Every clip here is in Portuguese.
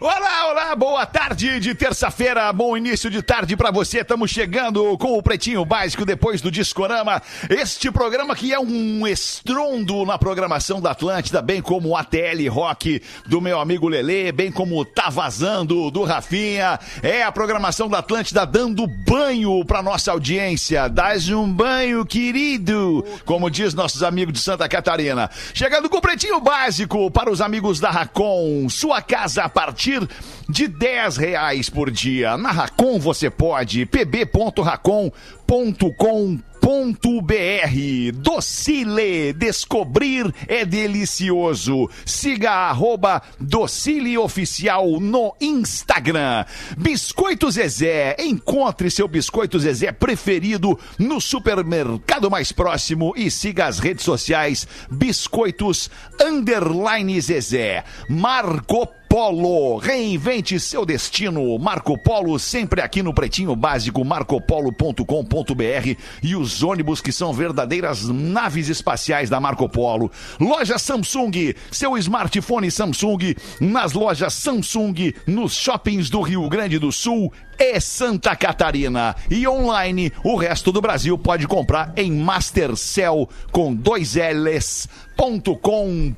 Olá, olá, boa tarde de terça-feira, bom início de tarde pra você. Estamos chegando com o Pretinho Básico depois do Discorama. Este programa que é um estrondo na programação da Atlântida, bem como o ATL Rock do meu amigo Lelê, bem como Tá Vazando do Rafinha. É a programação da Atlântida dando banho pra nossa audiência. Dás um banho, querido, como diz nossos amigos de Santa Catarina. Chegando com o Pretinho Básico para os amigos da Racon. Sua casa a partir de 10 reais por dia. Na Racon você pode. pb.racon.com.br Docile, descobrir é delicioso. Siga arroba Docile Oficial no Instagram. Biscoito Zezé, encontre seu Biscoito Zezé preferido no supermercado mais próximo e siga as redes sociais Biscoitos Underline Zezé. Marco Polo, reinvente seu destino. Marco Polo sempre aqui no Pretinho Básico, marcopolo.com.br e os ônibus que são verdadeiras naves espaciais da Marco Polo. Loja Samsung, seu smartphone Samsung nas lojas Samsung, nos shoppings do Rio Grande do Sul e Santa Catarina. E online, o resto do Brasil pode comprar em Mastercell com dois L's com.br.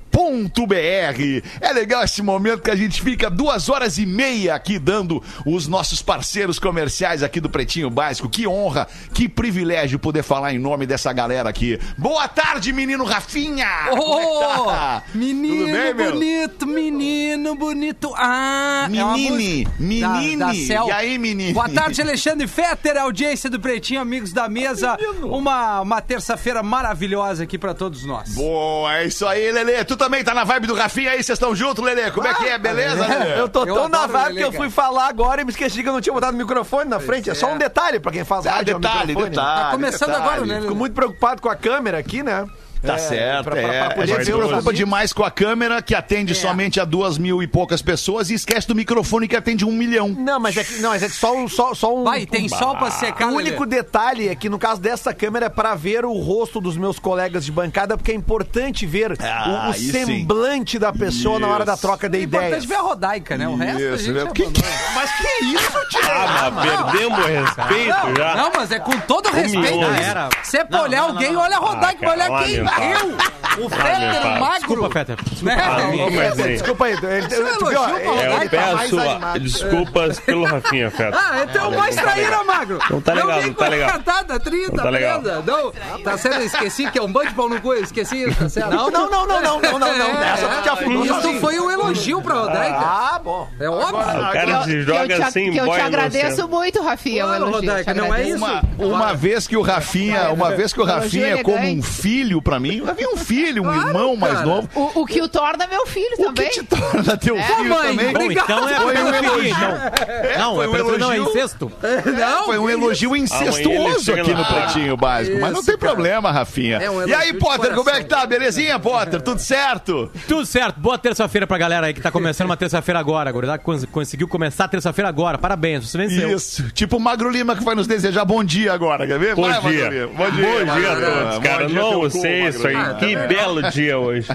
É legal esse momento que a gente fica duas horas e meia aqui dando os nossos parceiros comerciais aqui do Pretinho Básico. Que honra, que privilégio poder falar em nome dessa galera aqui. Boa tarde, menino Rafinha! Como é tá? Menino Tudo bem, meu? bonito, menino bonito. Ah, é Menine, música menine. Da, da. E aí, menine? Boa tarde, Alexandre Fetter, audiência do Pretinho, amigos da mesa. Uma, uma terça-feira maravilhosa aqui pra todos nós. Boa, é isso aí, Lelê. Tu também tá na vibe do Rafinha aí? Vocês estão juntos, Lelê? Como é que é? Beleza, Lelê? Eu tô Eu tão na adoro vibe ele, que eu cara. fui falar agora e me esqueci que eu não tinha botado o microfone na frente. É só um detalhe pra quem faz Ah, rádio. é detalhe, microfone. detalhe. Tá começando detalhe. agora, né, Fico muito preocupado com a câmera aqui, né? Tá É, certo, pra- pra- é. pra a poder gente se preocupa demais com a câmera, que atende É. somente a duas mil e poucas pessoas, e esquece do microfone que atende um milhão. Não, mas é que, não, mas é que só, um- só, só um. Vai, tem sol pra secar, O único detalhe é que no caso dessa câmera é pra ver o rosto dos meus colegas de bancada, porque é importante ver Ah, o, o sim. semblante da pessoa na hora da Isso. troca de É importante ideias. ver a Rodaica, né? O resto a Isso, gente né? já Que- abandona. Mas que isso, Tio? Ah, mas perdemos o respeito já. Não, mas é com todo respeito. Humilhou. isso. Era. Se é pra Não, olhar não, alguém, não, não. olha a Rodaica, Ah, olha cara, quem? Eu? O Fetter magro? Desculpa, Fetter. Né? Ah, não comecei. Desculpa aí. É tu viu, É, eu tá peço desculpas pelo Rafinha, Feto. Ah, então é mais traíra, magro. Não tá legal, vem não tá legal. Tá, tá, 30, Não tá legal. Não, tá certo, esqueci que é um bando de pau no cu, eu esqueci tá certo? Não, não, não, não, não, não, não, não. Essa tu afundou Isso sozinho. foi um elogio pra Rodaica. Ah, bom. É óbvio. O cara se joga te, assim, que eu te agradeço muito, Rafinha. o Claro, elogio, Rodaica, não é isso? Uma, vez que o Rafinha, uma vez que o Rafinha é como um filho pra mim, o Rafinha é um filho, um Claro, irmão mais cara. novo. O, o que o torna meu filho O que também. te torna teu filho mãe, também? Bom, então é Foi um elogio. então. Não, foi é um pedofilia, não, é elogio. incesto. Não, Foi um elogio incestuoso aqui no- Pretinho Básico. Mas não tem problema, Rafinha. É e aí, elogio Potter, como é que tá? Belezinha, Potter? Tudo certo? Tudo certo. Boa terça-feira pra galera aí que tá começando uma terça-feira agora. Agora cons- conseguiu começar a terça-feira agora. Parabéns, você venceu. Isso. Tipo o Magro Lima que vai nos desejar bom dia agora, quer ver? Bom Vai, Magro dia. Lima. Bom dia, bom dia a todos, Bom cara. Não Magro isso aí. Lima. Que belo dia hoje.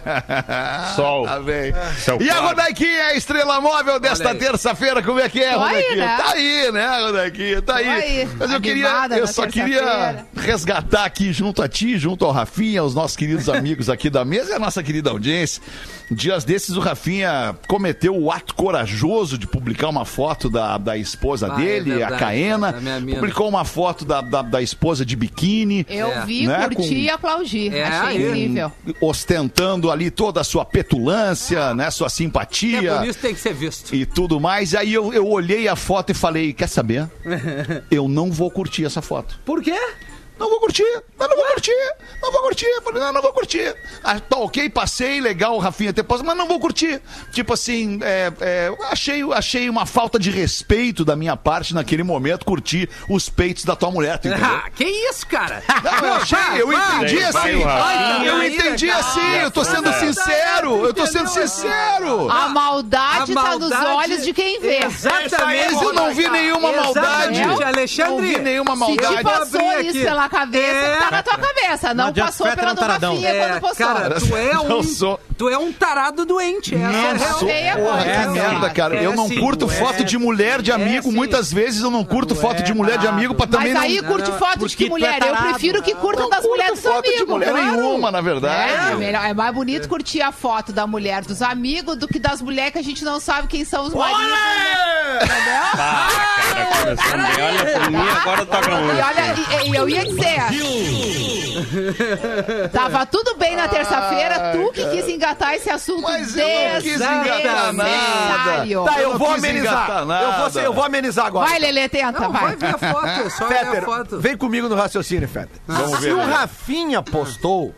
Sol. Tá bem. E a. Rodaiquinha, a estrela móvel desta terça-feira, como é que é, Rodaiquinha? né? Tá aí, né, Rodaiquinha? Tá aí. aí, Mas eu queria, eu só queria resgatar aqui junto a ti, junto ao Rafinha, os nossos queridos amigos aqui da mesa e a nossa querida audiência. Dias desses o Rafinha cometeu o ato corajoso de publicar uma foto da, da esposa Ah, é dele, verdade, a Caena. publicou uma foto da, da, da esposa de biquíni. Eu É. vi, Né, curti com- e aplaudi. É, Achei. Incrível. ostentando ali toda a sua petulância, né, sua É simpatia bonito, tem que ser visto. e tudo mais. Aí eu, eu olhei a foto e falei, quer saber? Eu não vou curtir essa foto. Por quê? Não vou curtir, não, não vou curtir, curtir. Eu Falei, não, não vou curtir. Ah, tá ok, passei, legal, Rafinha ter mas não vou curtir. Tipo assim, é, é, achei, achei uma falta de respeito da minha parte naquele momento curtir os peitos da tua mulher, tu entendeu? Ah, que isso, cara? Não, eu achei, eu entendi Vai, assim. vai. Eu entendi cara. assim, eu tô sendo sincero, eu tô sendo sincero. A maldade, A tá nos maldade- olhos de quem vê. Exatamente. Mas eu não vi nenhuma maldade. Exatamente, Alexandre. Não vi nenhuma Se maldade. te passou isso aqui. pela cabeça, É. tá na tua cabeça. Não, Não passou Fetter é pela um do taradão. Rafinha É, postou. cara, tu é Não um, sou. Tu é um tarado doente. Essa é a Não sou. É, Porra, é, que é, merda, cara. é Eu não sim, curto é. foto de mulher de amigo. sim. Muitas vezes eu não curto foto de mulher de amigo pra também Mas aí não. curte foto de que mulher? é Eu prefiro que curta Não das mulheres dos foto de amigos. mulher claro. nenhuma, na verdade. É, melhor, é mais bonito curtir a foto da mulher dos amigos do que das mulheres que a gente não sabe quem são os maridos. né? Entendeu? Ah, cara, começando bem. Olha por mim, agora toca E música. olha, e, e eu ia dizer. Tava tudo bem na terça-feira, tu que quis engatar esse assunto Mas eu não quis engatar nada. Tá, eu não vou amenizar. Eu vou, ser- eu vou amenizar agora. Vai, Lelê, tenta, Não, vai vai. ver a foto, só ver a foto. vem comigo no raciocínio, Fetter. Vamos Se o né? Rafinha postou,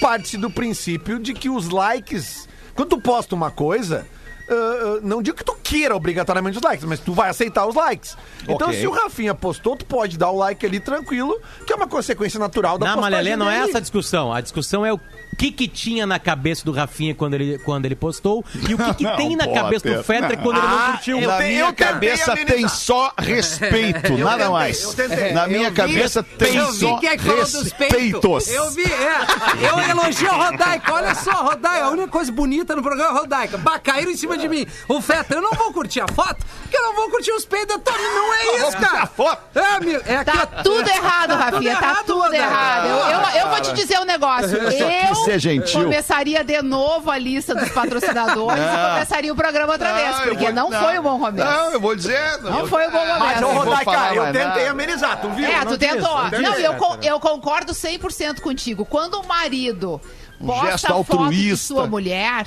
parte do princípio de que os likes. Quando tu posta uma coisa. ah, ah, não digo que tu queira obrigatoriamente os likes, mas tu vai aceitar os likes. Então, Ok. se o Rafinha postou, tu pode dar o like ali tranquilo, que é uma consequência natural da Não, postagem Malelê, não é essa a discussão. A discussão é o que que tinha na cabeça do Rafinha quando ele, quando ele postou e o que, que Não, tem na Potter. cabeça do Fetter quando ele não Ah, curtiu. eu Na te- minha cabeça tem só respeito, nada tentei, mais. Na minha Eu vi- cabeça tem eu vi só quem é respeitos. Eu vi, é. Eu elogio a Rodaica. Olha só, Rodaica. A única coisa bonita no programa é a Rodaica. Bah, caíram em cima de mim. O Fetter, eu não vou curtir a foto, porque eu não vou curtir os peitos Tony. Não é vou isso, curtir cara. a foto. É, amigo, é aqui, Tá tudo errado, Rafinha, tá errado, tudo Rodaica. errado. Eu, eu- eu vou te dizer um negócio. Eu ser gentil. começaria de novo a lista dos patrocinadores e começaria o programa outra vez, Não, eu porque vou- não, foi um bom começo. Não, eu vou dizer. Não foi um bom Mas, momento. ô, vou Rodaica, falar eu tentei amenizar, tu viu? É, Não tu tentou. não. Não, eu, eu concordo 100% contigo. Quando o marido posta gesto foto de altruísta. sua mulher,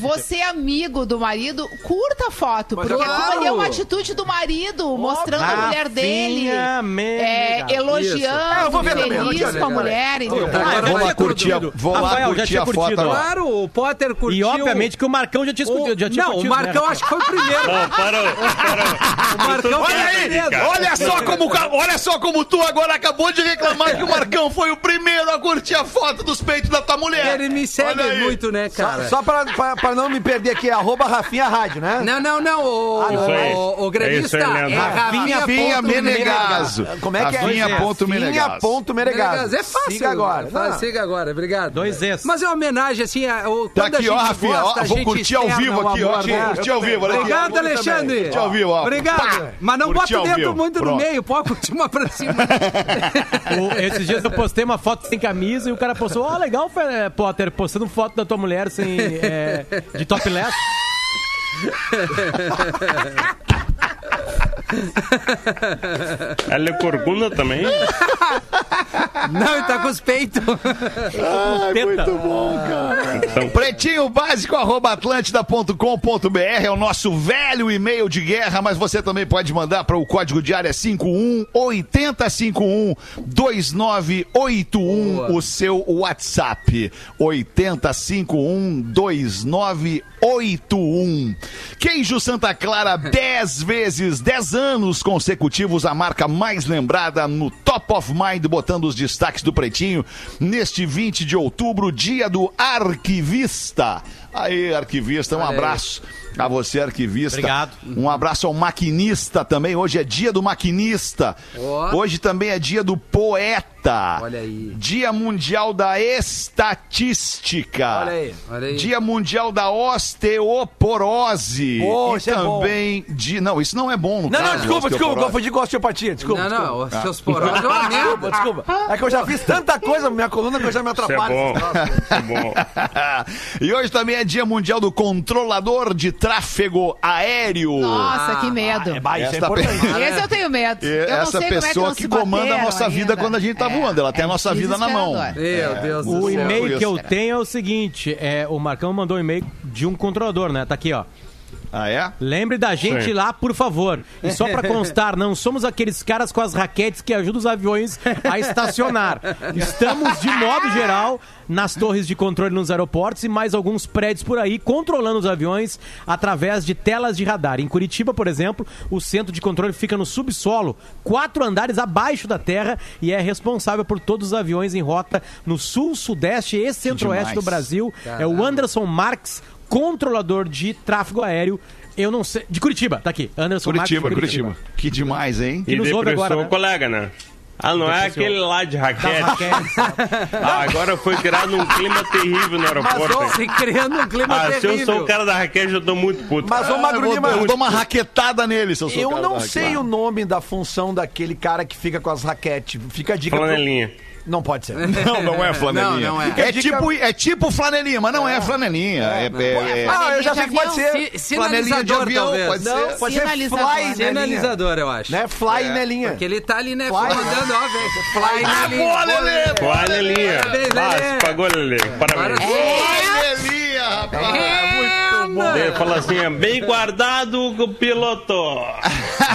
você é amigo do marido, curta a foto, Mas porque claro. aquilo é uma atitude do marido, mostrando a mulher dele, é, elogiando, Ah, vou ver feliz com a mulher. Agora Ah, Vou lá curtir vou lá Rafael, já curtir tinha a foto. Claro, o Potter curtiu. E obviamente que o Marcão já tinha o... escutado. Já tinha Não, o curtido, né, Marcão acho que foi o primeiro. Não, parou, parou. O Marcão foi Olha o aí, primeiro. olha só como olha só como tu agora acabou de reclamar que o Marcão foi o primeiro a curtir a foto dos peitos da tua mulher. Ele me segue muito, né, cara? Só pra, pra, pra não me perder aqui, arroba Rafinha Rádio, né? Não, não, não. O, Isso aí. o, o gremista É aí, é. Rafinha, Rafinha Menegaso. Como é que é? Rafinha ponto Menegaso. ponto Menegaso. Menegaso. É fácil. Siga agora. Faz- Não. Siga agora, obrigado. Dois Es. Mas é uma homenagem, assim, a, o, Tá aqui, ó, Rafinha, gosta, ó, a vou gente curtir ao vivo o aqui, ó. né? curtir ao vivo. Obrigado, Alexandre. Curtir ao vivo, ó. Obrigado. Mas não bota o dedo vivo. muito no meio, pode curtir uma pra cima. O- esses dias eu postei uma foto sem camisa e o cara postou, ó, legal, Potter, postando foto da tua mulher sem, é, de topless. Ela é corcunda também? não, ele tá com os peitos. Teta. Então, Pretinho básico, arroba atlântida.com.br é o nosso velho e-mail de guerra, mas você também pode mandar para o código de área 51 8051 2981 o seu WhatsApp. 8051 2981. Queijo Santa Clara, 10 vezes, 10 anos consecutivos, a marca mais lembrada no Top of Mind, botando os destaques do Pretinho neste 20 de outubro, dia do arquivista. Aí, arquivista, um abraço a você, arquivista. Obrigado. Um abraço ao maquinista também. Hoje é dia do maquinista. Ó. Hoje também é dia do poeta. Olha aí. Dia Mundial da Estatística. Olha aí, olha aí. Dia Mundial da Osteoporose. Pô, e isso é bom. também de Não, isso não é bom no Não, caso, não, desculpa, desculpa, osteoporose. confundi com osteopatia, desculpa. Não, não, desculpa. os seus porões é uma merda. Desculpa, desculpa. É que eu já fiz tanta coisa na minha coluna que eu já me isso é atrapalho. bom. Isso é bom. e hoje também é Dia Mundial do Controlador de Tráfego Aéreo. Nossa, que medo. Isso é Esta importante. Esse eu tenho medo. E Eu não essa sei como é que pessoa que comanda a nossa vida ainda. quando a gente tá É, voando. Ela tem a é nossa vida na mão. Meu Deus do O céu. e-mail que eu tenho é o seguinte: é, o Marcão mandou um e-mail de um controlador, né? Tá aqui, ó. Ah, é? Lembre da gente Sim. lá, por favor. E só pra constar, não somos aqueles caras com as raquetes que ajudam os aviões a estacionar. Estamos, de modo geral, nas torres de controle nos aeroportos e mais alguns prédios por aí, controlando os aviões através de telas de radar. Em Curitiba, por exemplo, o centro de controle fica no subsolo, quatro andares abaixo da terra e é responsável por todos os aviões em rota no sul, sudeste e centro-oeste do Brasil. É o Anderson Marques, controlador de tráfego aéreo. Eu não sei. De Curitiba, tá aqui. Anderson Curitiba, Marques, Curitiba. Que demais, hein? Que E nos ouve agora, o né? colega, né? Ah, não é aquele lá de raquete. raquete. Ah, agora foi criado um clima terrível no aeroporto. hein? Se criando um clima Ah, se eu terrível. sou o cara da raquete, eu tô muito puto. Mas, ô, Ah, Magro Lima, eu dou uma raquetada nele, se eu sou o Eu cara não da sei o nome da função daquele cara que fica com as raquetes. Fica a dica. pro- Flanelinha. Não pode ser. Não, não é flanelinha. Não, não é. É, tipo, é tipo flanelinha, mas não é, flanelinha. É, é- é- Ah, eu já sei que pode ser. Flanelinha de avião, talvez. pode Não, ser. pode ser Sinalizador, fly né? nelinha. Sinalizador, eu acho. Né? Fly nelinha. Porque ele tá ali, né, Fly. comandando, ó, velho. Fly Ah, nelinha. boa, Lelê! Ah, Lelê. se pagou, Lelê. Parabéns. Flanelinha, rapaz. Muito bom. Ele falou assim, é bem guardado com o piloto.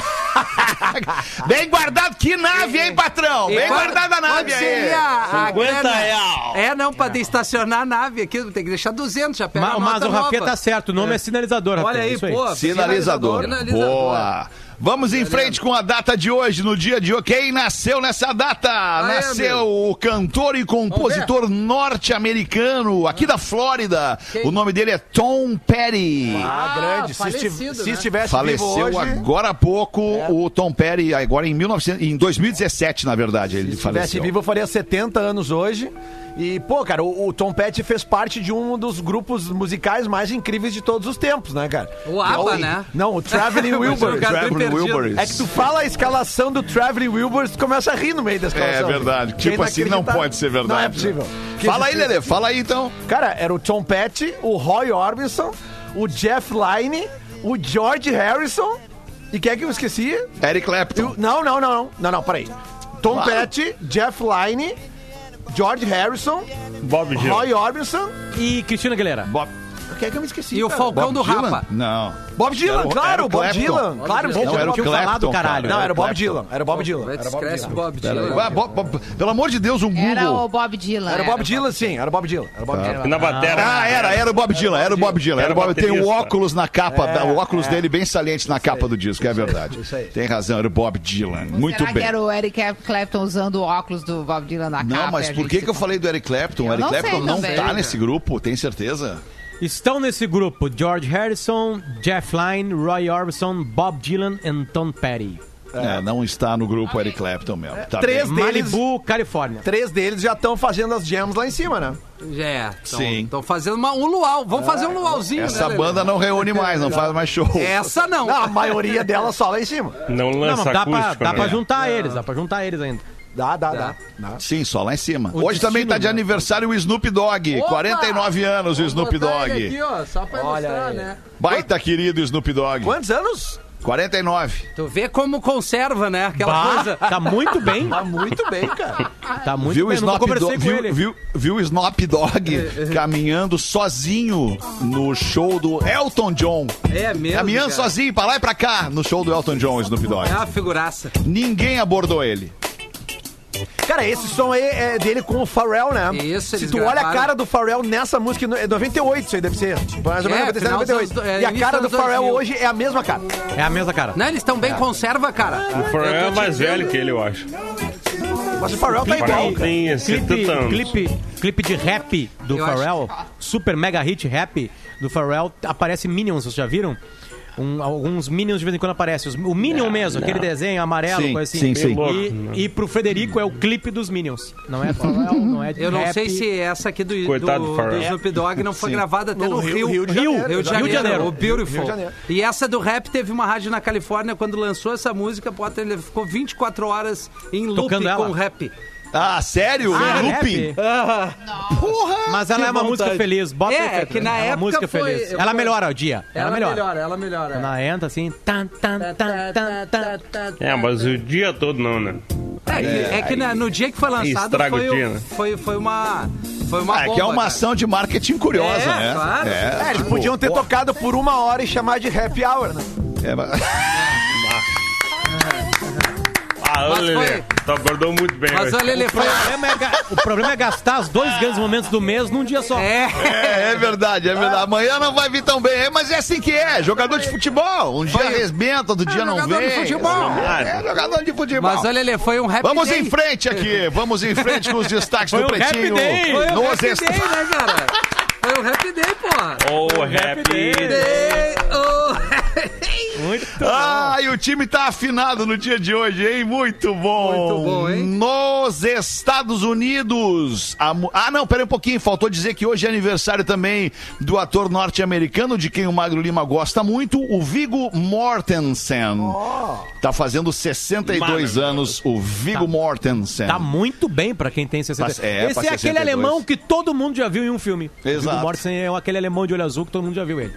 Bem guardado, que nave, hein, patrão? Bem quando- guardada a nave aí. seria a 50 grana? real. É, não, pra estacionar a nave aqui, tem que deixar 200, já pega Mas nota o Rafinha tá certo, o nome é, sinalizador, Olha Rafinha, aí, pô. Sinalizador. Sinalizador. Boa. Vamos em frente com a data de hoje, no dia de hoje. Quem nasceu nessa data? nasceu o cantor e compositor norte-americano, aqui da Flórida. O nome dele é Tom Petty. Ah, grande. Se, falecido, estiv- se né? estivesse vivo Faleceu hoje, agora há pouco o Tom Petty, agora em, 1900, em 2017, na verdade, ele se estivesse faleceu. vivo, eu faria 70 anos hoje. E, pô, cara, o, o Tom Petty fez parte de um dos grupos musicais mais incríveis de todos os tempos, né, cara? O ABBA, É o- né? Não, o Traveling Wilburys. Bem Traveling. Wilburys. É que tu fala a escalação do Traveling Wilburys, tu começa a rir no meio da escalação. É verdade. Tipo assim, não pode ser verdade. Não é possível. Que Fala aí. Lelê, fala aí então. Cara, era o Tom Petty, o Roy Orbison, o Jeff Lynne, o George Harrison. E quem é que eu esqueci? Eric Clapton. Eu- não, não, não, não. Não, não, peraí. Tom Claro. Petty, Jeff Lynne, George Harrison, Bob Dylan. Roy Orbison. E Cristina Aguilera. Bob, Quem é que eu me esqueci? E o cara? Falcão do Dylan? Rapa. Não. Bob Dylan, Era claro, era o Bob Clapton. Dylan. Claro, Não, era o Bob tinha Dylan. falado, Clapton, caralho. cara. Não, era o Bob. Dylan. Era o Bob Dylan. Era o Bob esquece o Dylan. Bob. Ah, Bob- Bob- pelo amor de Deus, um Era Google. o Bob Dylan. Era o Bob Dylan, sim. Era o Bob Dylan. Era o Bob Dylan. Na batera. Ah, era, era o Bob Dylan, era o Bob Dylan. Era o Bob, tem o óculos na capa, É, o óculos é. dele bem saliente na capa do disco, é verdade. isso aí. Tem razão, era o Bob Dylan. Muito Será bem. que era o Eric Clapton usando o óculos do Bob Dylan na capa? Não, mas e por que, que eu falei do Eric Clapton? O Eu Eric Clapton não tá nesse grupo, tem certeza? Estão nesse grupo George Harrison, Jeff Lynne, Roy Orbison, Bob Dylan e Tom Petty. É, não está no grupo Eric Clapton mesmo. Tá Três bem. deles, Malibu, Califórnia. três deles já estão fazendo as jams lá em cima, né? É, Sim. Estão fazendo uma, um luau. Vamos fazer um luauzinho, Essa né, banda não reúne mais, não faz mais show. Essa não. Não, a maioria delas só lá em cima. Não Não, lança mas dá pra, acústico, dá né? pra juntar eles, dá pra juntar eles ainda. Dá, dá, dá. dá. Sim, só lá em cima. O Hoje também destino, tá de né? aniversário o Snoop Dogg. Opa! 49 anos o Snoop Dogg. Aqui, ó, só pra Olha mostrar, aí. né? Baita querido Snoop Dogg. Quantos anos? 49. Tu vê como conserva, né? Aquela Bah, coisa. tá muito bem. Tá muito bem, cara. Tá muito viu o bem. Dogg, com viu, ele. viu, viu o Snoop Dogg caminhando sozinho no show do Elton John. É mesmo. Caminhando cara. sozinho pra lá e pra cá no show do Elton John, o Snoop Dogg. É uma figuraça. Ninguém abordou ele. Cara, esse som aí é dele com o Pharrell, né? Isso, Se tu olha a cara do Pharrell nessa música, é 98 isso aí deve ser. Mais ou É, menos 97, final dos 98. anos- é, E a cara do dos Pharrell 2000. hoje é a mesma cara. É a mesma cara. Não, eles estão bem conserva, cara. O Pharrell é mais velho que ele, eu acho. Mas o Pharrell tá igual, Pharrell cara. tem Clipe, 70 anos. clipe, clipe de rap do Eu Pharrell, super mega hit rap do Pharrell, aparece Minions, vocês já viram? Um- alguns Minions de vez em quando aparecem. Os- O Minion mesmo, aquele desenho amarelo, Sim, coisa assim. sim, sim. E, e pro Frederico é o clipe dos Minions. Não é não é de Eu não rap. sei se essa aqui do, Coitado do, do Snoop Dogg não foi Sim. gravada até No no, Rio- Rio. Rio de Janeiro. Rio de Rio de Janeiro, Janeiro. o Beautiful. Rio de Janeiro. E essa do rap teve uma rádio na Califórnia, quando lançou essa música, ele ficou 24 horas em loop Tocando ela? com rap. Ah, sério? Ah, Looping? rap? Mas ela é uma música feliz. Bota É, o efeito, que na? É uma época música foi- feliz. eu Ela melhora o dia. Ela, melhora. ela melhora. Quando ela entra assim. Tan, tan, tan, tan, tan. É, mas o dia todo não, né? É, que- é que na- no dia que foi lançado foi, o- dia, né? foi, foi uma Foi uma Ah, é bomba, que é uma cara. ação de marketing curiosa, É, né? claro. É, eles podiam ter tocado por uma hora e chamar de happy hour, né? É, mas- Ah, Mas Lelê, tu acordou muito bem. Mas olha, ele O foi. problema, é, ga- o problema é gastar os dois grandes momentos do mês num dia só. É. É, é verdade, é verdade. Amanhã não vai vir tão bem, é, mas é assim que é. Jogador de futebol. Um dia arrebenta, outro dia não jogador de vem. futebol. É, jogador de futebol. Mas olha, ele foi um happy Vamos day. em frente aqui, vamos em frente com os destaques Foi do um happy Pretinho. day. Foi um Nos happy est- day, né, cara? Foi um happy day, porra. Oh, happy. Day, oh. Muito Ah, e o time tá afinado no dia de hoje, hein? Muito bom. Muito bom, hein? Nos Estados Unidos. a Ah, não, pera um pouquinho. Faltou dizer que hoje é aniversário também do ator norte-americano, de quem o Magro Lima gosta muito, o Vigo Mortensen. Tá fazendo 62 Maravilhoso. anos, o Vigo Mortensen. Tá muito bem pra quem tem 60. Mas é, Esse é aquele 62. alemão que todo mundo já viu em um filme. Exato. O Mortensen é aquele alemão de olho azul que todo mundo já viu ele.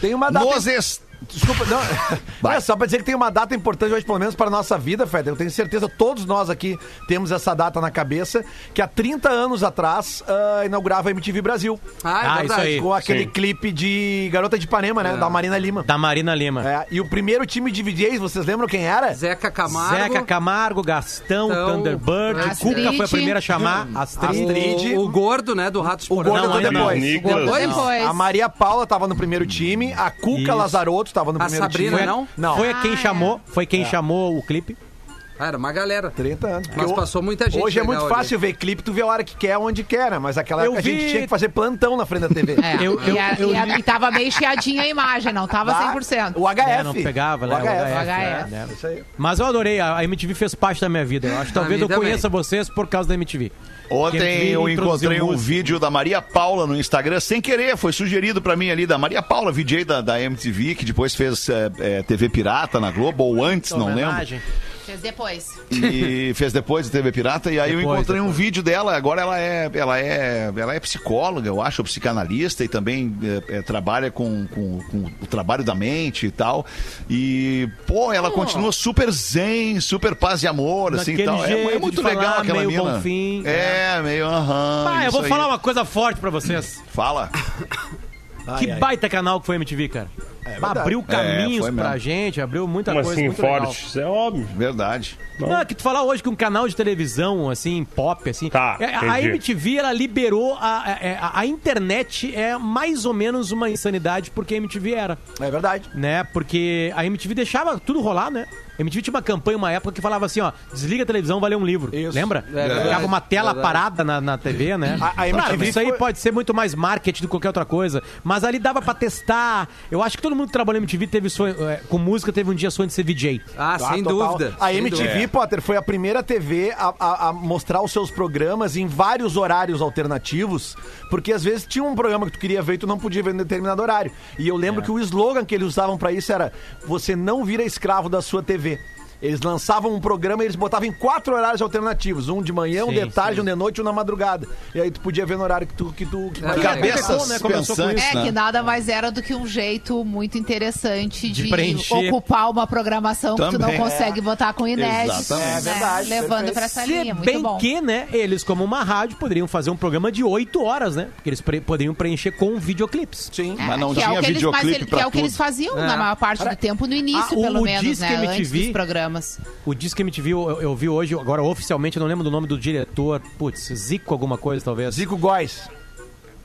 Tem uma data. Nos est... Desculpa, não. Vai. É só pra dizer que tem uma data importante hoje, pelo menos para nossa vida, Fred. Eu tenho certeza, todos nós aqui temos essa data na cabeça, que há 30 anos atrás ah, inaugurava a MTV Brasil. Ah, é Ah, verdade. isso aí. Com aquele Sim. clipe de Garota de Ipanema, né? É. Da Marina Lima. Da Marina Lima. É, e o primeiro time de DJs, vocês lembram quem era? Zeca Camargo. Zeca Camargo, Gastão, Então, Thunderbird, Astrid. Cuca foi a primeira a chamar, Astrid. Astrid. O, o gordo, né, do Ratos O gordo Não, entrou ainda não. depois. Nicolas. Depois? Depois. A Maria Paula tava no primeiro time, a Cuca Isso. Lazarotto tava no A primeiro Sabrina, time. não? Não. Foi quem Ah, chamou, foi quem chamou o clipe. Ah, era uma galera. 30 anos. Mas Porque passou muita gente Hoje é muito ali. fácil ver clipe, tu vê a hora que quer, onde quer, né? Mas aquela Eu época a gente vi- tinha que fazer plantão na frente da TV. É, Eu- eu- e, a- eu e a- e tava meio chiadinha a imagem, não tava Tá? 100%. O HF. É, não pegava, né? O HF. HF. né? Isso aí. Mas eu adorei, a MTV fez parte da minha vida. Eu acho que talvez eu também. conheça vocês por causa da MTV. Ontem eu encontrei um música. vídeo da Maria Paula no Instagram, sem querer, foi sugerido pra mim ali, da Maria Paula, VJ da, da MTV, que depois fez é, é, TV Pirata na Globo, ou antes, não lembro. Fez depois. E fez depois de TV Pirata, e aí eu Depois, encontrei um depois. vídeo dela, agora ela é, ela é, ela é psicóloga, eu acho, ou psicanalista, e também é, é, trabalha com, com, com o trabalho da mente e tal. E, pô, ela continua super zen, super paz e amor, assim, e Daquele tal. É, é muito de legal falar, aquela meio mina. bonfim. É, meio aham. Ah, eu vou aí. falar uma coisa forte pra vocês. Fala. que ai. baita canal que foi a MTV, cara. verdade. abriu caminhos É, foi mesmo. pra gente, abriu muita Como coisa assim, muito legal. forte? Isso é óbvio. Verdade. Não, é que tu falar hoje que um canal de televisão, assim, pop, assim. Tá, é, a entendi. MTV, ela liberou. A, a, a internet é mais ou menos uma insanidade porque a MTV era. É verdade. Né? Porque a MTV deixava tudo rolar, né? A MTV tinha uma campanha, uma época que falava assim, ó, desliga a televisão, vai ler um livro. Isso. Lembra? É Ficava uma tela verdade. parada na, na TV, né? A- a Claro, MTV isso aí foi- pode ser muito mais marketing do que qualquer outra coisa. Mas ali dava pra testar. Eu acho que todo mundo que trabalhou na MTV teve sonho, é, com música teve um dia sonho de ser VJ. Ah, Ah, sem total. dúvida. A sem MTV, dúvida. Potter, foi a primeira TV a, a- a mostrar os seus programas em vários horários alternativos, porque às vezes tinha um programa que tu queria ver e tu não podia ver em determinado horário. E eu lembro que o slogan que eles usavam pra isso era: você não vira escravo da sua TV. любви. Eles lançavam um programa e eles botavam em quatro horários alternativos. Um de manhã, um Sim, de tarde, sim. um de noite e um na madrugada. E aí tu podia ver no horário que tu... Que tu que É, mais- Cabeças Começou, né? Começou com pensantes, É né? que nada mais era do que um jeito muito interessante De de, ocupar uma programação que tu não Também. consegue botar com inéditos. Exatamente. né? É verdade, Levando pra essa Se linha, muito bem bom. que, né, eles, como uma rádio, poderiam fazer um programa de 8 horas, né? Porque eles pre- poderiam preencher com videoclipes. Sim. É, Mas não é tinha o que eles, mas videoclipe que é o que eles faziam É. na maior parte do tempo, no início, pelo menos, né? Antes dos programas. O Disque MTV eu, eu vi hoje, agora oficialmente, eu não lembro do nome do diretor. Putz, Zico alguma coisa, talvez. Zico Góes.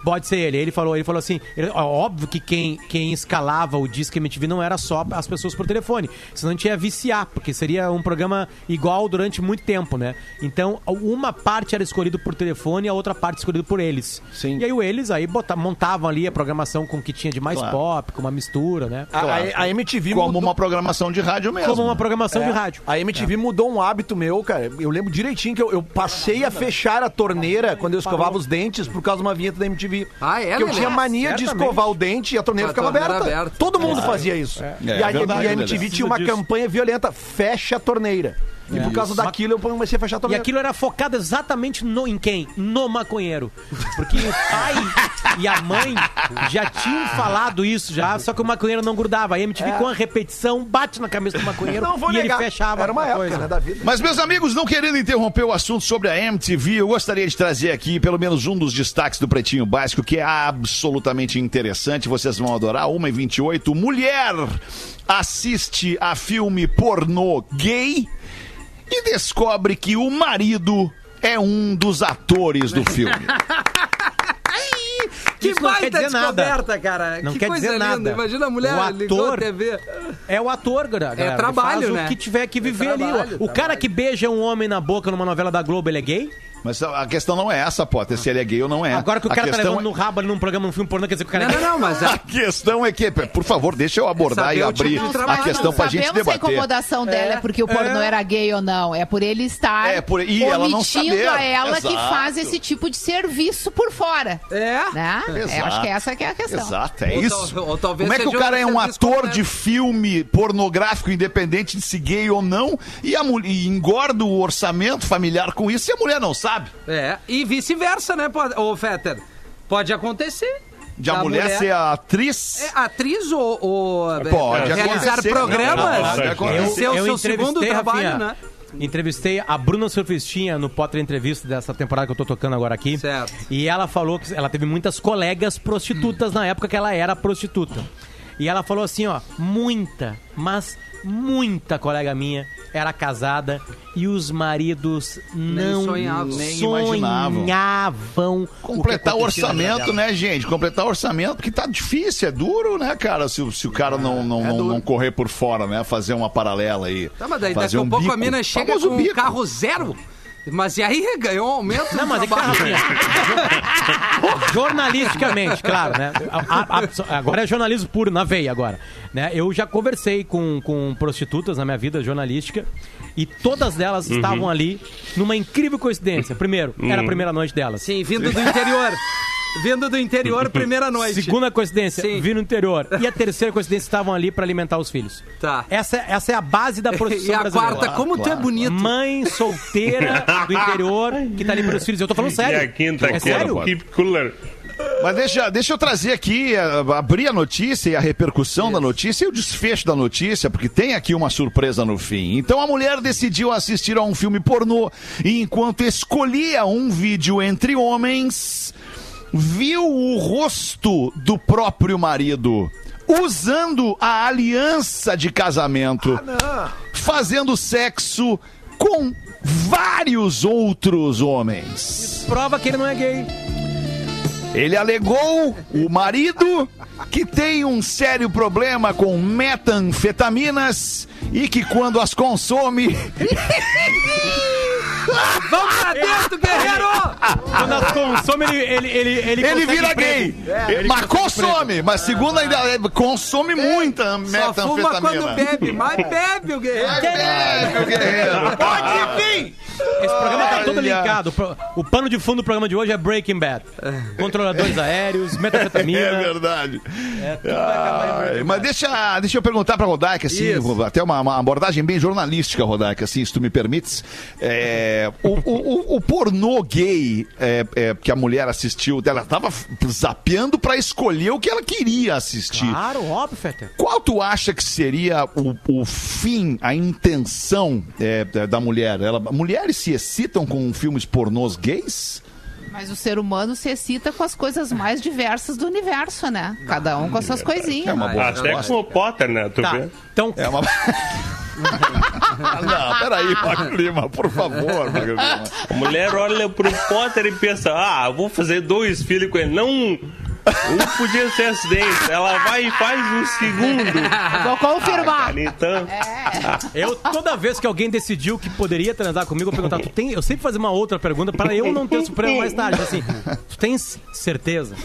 Pode ser ele. Ele falou, ele falou assim: ele- ó, óbvio que quem, quem escalava o Disque MTV não era só as pessoas por telefone. Senão a gente ia viciar, porque seria um programa igual durante muito tempo, né? Então, uma parte era escolhido por telefone e a outra parte escolhida por eles. Sim. E aí o eles aí bota- montavam ali a programação com o que tinha de mais Claro. pop, com uma mistura, né? A, a- a MTV Como mudou- uma programação de rádio mesmo. Como uma programação É, de rádio. A MTV mudou um hábito meu, cara. Eu lembro direitinho que eu, eu passei a fechar a torneira quando eu escovava os dentes por causa de uma vinheta da MTV. Ah, é, Que eu tinha mania de escovar o dente e a torneira A ficava torneira aberta. aberta. Todo mundo fazia isso. É e, a, verdade, e a MTV tinha uma campanha violenta: fecha a torneira. E por causa daquilo eu comecei a fechar E também. aquilo era focado exatamente no, em quem? No maconheiro. Porque o pai e a mãe já tinham falado isso já, só que o maconheiro não grudava. A MTV com a repetição bate na cabeça do maconheiro Não vou e negar. ele fechava Era uma época, coisa. né, da vida. Mas, meus amigos, não querendo interromper o assunto sobre a MTV, eu gostaria de trazer aqui pelo menos um dos destaques do Pretinho Básico, que é absolutamente interessante. Vocês vão adorar. 1h28. Mulher assiste a filme pornô gay e descobre que o marido é um dos atores do filme. Que Isso não quer baita dizer nada. descoberta, cara. Não que quer coisa dizer linda. nada. Imagina a mulher O ligou a ator- TV. É o ator, galera. Ele trabalho, faz né? o que tiver que viver ali. trabalho, O cara que beija um homem na boca numa novela da Globo, ele é gay? Mas a questão não é essa, Potter, se ele é gay ou não é. Agora que o A cara tá questão levando no rabo ali num programa, num filme pornô, quer dizer que o cara Não, é não, gay? não, mas A a, questão é que, por favor, deixa eu abordar Saber e tipo abrir a questão pra gente sabemos se a debater. incomodação dela é, porque o pornô era gay ou não. É por ele estar É, por- e ela não saber. a ela que Exato. faz esse tipo de serviço por fora. É. Né? Exato. É, acho que essa que é a questão. Exato, é Ou isso. tal- ou talvez Como é que o cara é um ator de filme pornográfico, independente de se gay ou não, e, a mul- e engorda o orçamento familiar com isso e a mulher não sabe? É, e vice-versa, né, ô Fetter? Pode acontecer. De a Da mulher, ser a atriz. É, atriz ou, ou Pode realizar acontecer. programas. Pode é o seu entrevistei, segundo trabalho, Rafinha, né? Entrevistei a Bruna Surfistinha no Potter Entrevista dessa temporada que eu tô tocando agora aqui. Certo. E ela falou que ela teve muitas colegas prostitutas na época que ela era prostituta. E ela falou assim, ó, muita, mas muita colega minha era casada e os maridos não sonhavam. Sonhavam o que Completar o orçamento, né, gente? Completar o orçamento, porque tá difícil, é duro, né, cara? Se, o- se o cara não, não, não, não correr por fora, né? Fazer uma paralela aí. Tá, mas daí fazer daqui a um pouco a bico. mina chega Famoso com um carro zero. Mas e aí ganhou um aumento Não, mas é que tá. Rafinha, Jornalisticamente, claro, né? A- a- agora é jornalismo puro, na veia agora. Né? Eu já conversei com, com prostitutas na minha vida jornalística e todas elas estavam ali numa incrível coincidência. Primeiro, era a primeira noite delas. Sim, vindo do interior. Vindo do interior, primeira noite. Segunda coincidência, Sim. vi no interior. E a terceira coincidência, estavam ali para alimentar os filhos. Tá. Essa, essa é a base da E prostituição a brasileira. quarta, como tu é bonito. Mãe solteira do interior que tá ali para os filhos. Eu tô falando E sério. a quinta é que sério? Keep Cooler. Mas deixa, deixa eu trazer aqui, eh, abrir a notícia e a repercussão da notícia e o desfecho da notícia, porque tem aqui uma surpresa no fim. Então a mulher decidiu assistir a um filme pornô e enquanto escolhia um vídeo entre homens, viu o rosto do próprio marido usando a aliança de casamento, fazendo sexo com vários outros homens. Prova que ele não é gay. Ele alegou, o marido, que tem um sério problema com metanfetaminas e que quando as consome, Vamos pra dentro, guerreiro! Quando as consome, ele, ele, ele, ele, ele vira emprego. gay. mas consome, mas segundo ainda, é, consome muita Só fuma quando metanfetamina. bebe, mas bebe o guerreiro. É, meu guerreiro. Pode vir! Esse programa tá todo linkado. O pano de fundo do programa de hoje é Breaking Bad. Controladores aéreos, metanfetamina. É verdade. tudo vai acabar em mas deixa, deixa eu perguntar pra Rodaica, assim, Isso. até uma, uma abordagem bem jornalística, Rodaica, assim, se tu me permites. É, o, o, o- pornô gay é, é, que a mulher assistiu, ela tava zapeando pra escolher o que ela queria assistir. Claro, óbvio, Fetter. Qual tu acha que seria o, o fim, a intenção é, da- mulher? Ela, mulheres se excitam com filmes pornôs gays? Mas o ser humano se excita com as coisas mais diversas do universo, né? Cada um com as suas coisinhas. É uma boa Até resposta. com o Potter, né? Tu Tá. vê? Então, É uma. Não, peraí, Lima, por favor, Lima. A mulher olha pro Potter e pensa: ah, eu vou fazer dois filhos com ele. Não um. Podia ser acidente. Ela vai e faz um segundo. Vou confirmar. Cara, então. eu, toda vez que alguém decidiu que poderia transar comigo, eu perguntava, tu tem. Eu sempre fazia uma outra pergunta para eu não ter surpresa mais tarde. Assim, tu tens certeza?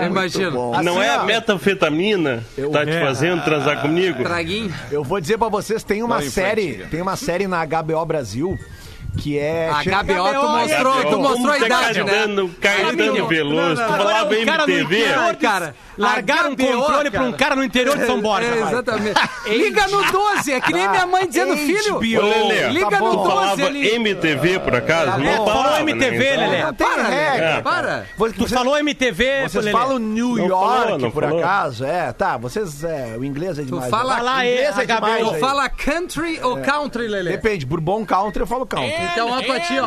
Eu imagino. Não Assim, é a metanfetamina que tá te É. fazendo transar comigo? Traguinho. Eu vou dizer pra vocês, tem uma série, tem uma série na HBO Brasil que é... A HBO, tu mostrou, tu mostrou a idade, né? Caetano, Veloso, tu Não, não, falava Agora um cara no MTV. interior, cara. Largaram um HBO, controle pra um cara. no interior de São Borja. É, exatamente. Liga no 12, é que nem minha mãe dizendo, filho. Ô, Lelê, Liga tá no bom. Tu 12 falava ali. MTV, por acaso? É, Não falou MTV, né? Lelê. Para, para. Tu falou MTV, Vocês Lelê. falam New Não York, falou, não por falou. acaso? É, tá. Vocês. É, o inglês é demais. fala- né? Fala aí, inglês é demais. Tu fala country ou country, Lelê? Depende, por bom country eu falo country. Então, ó, pra ti, ó.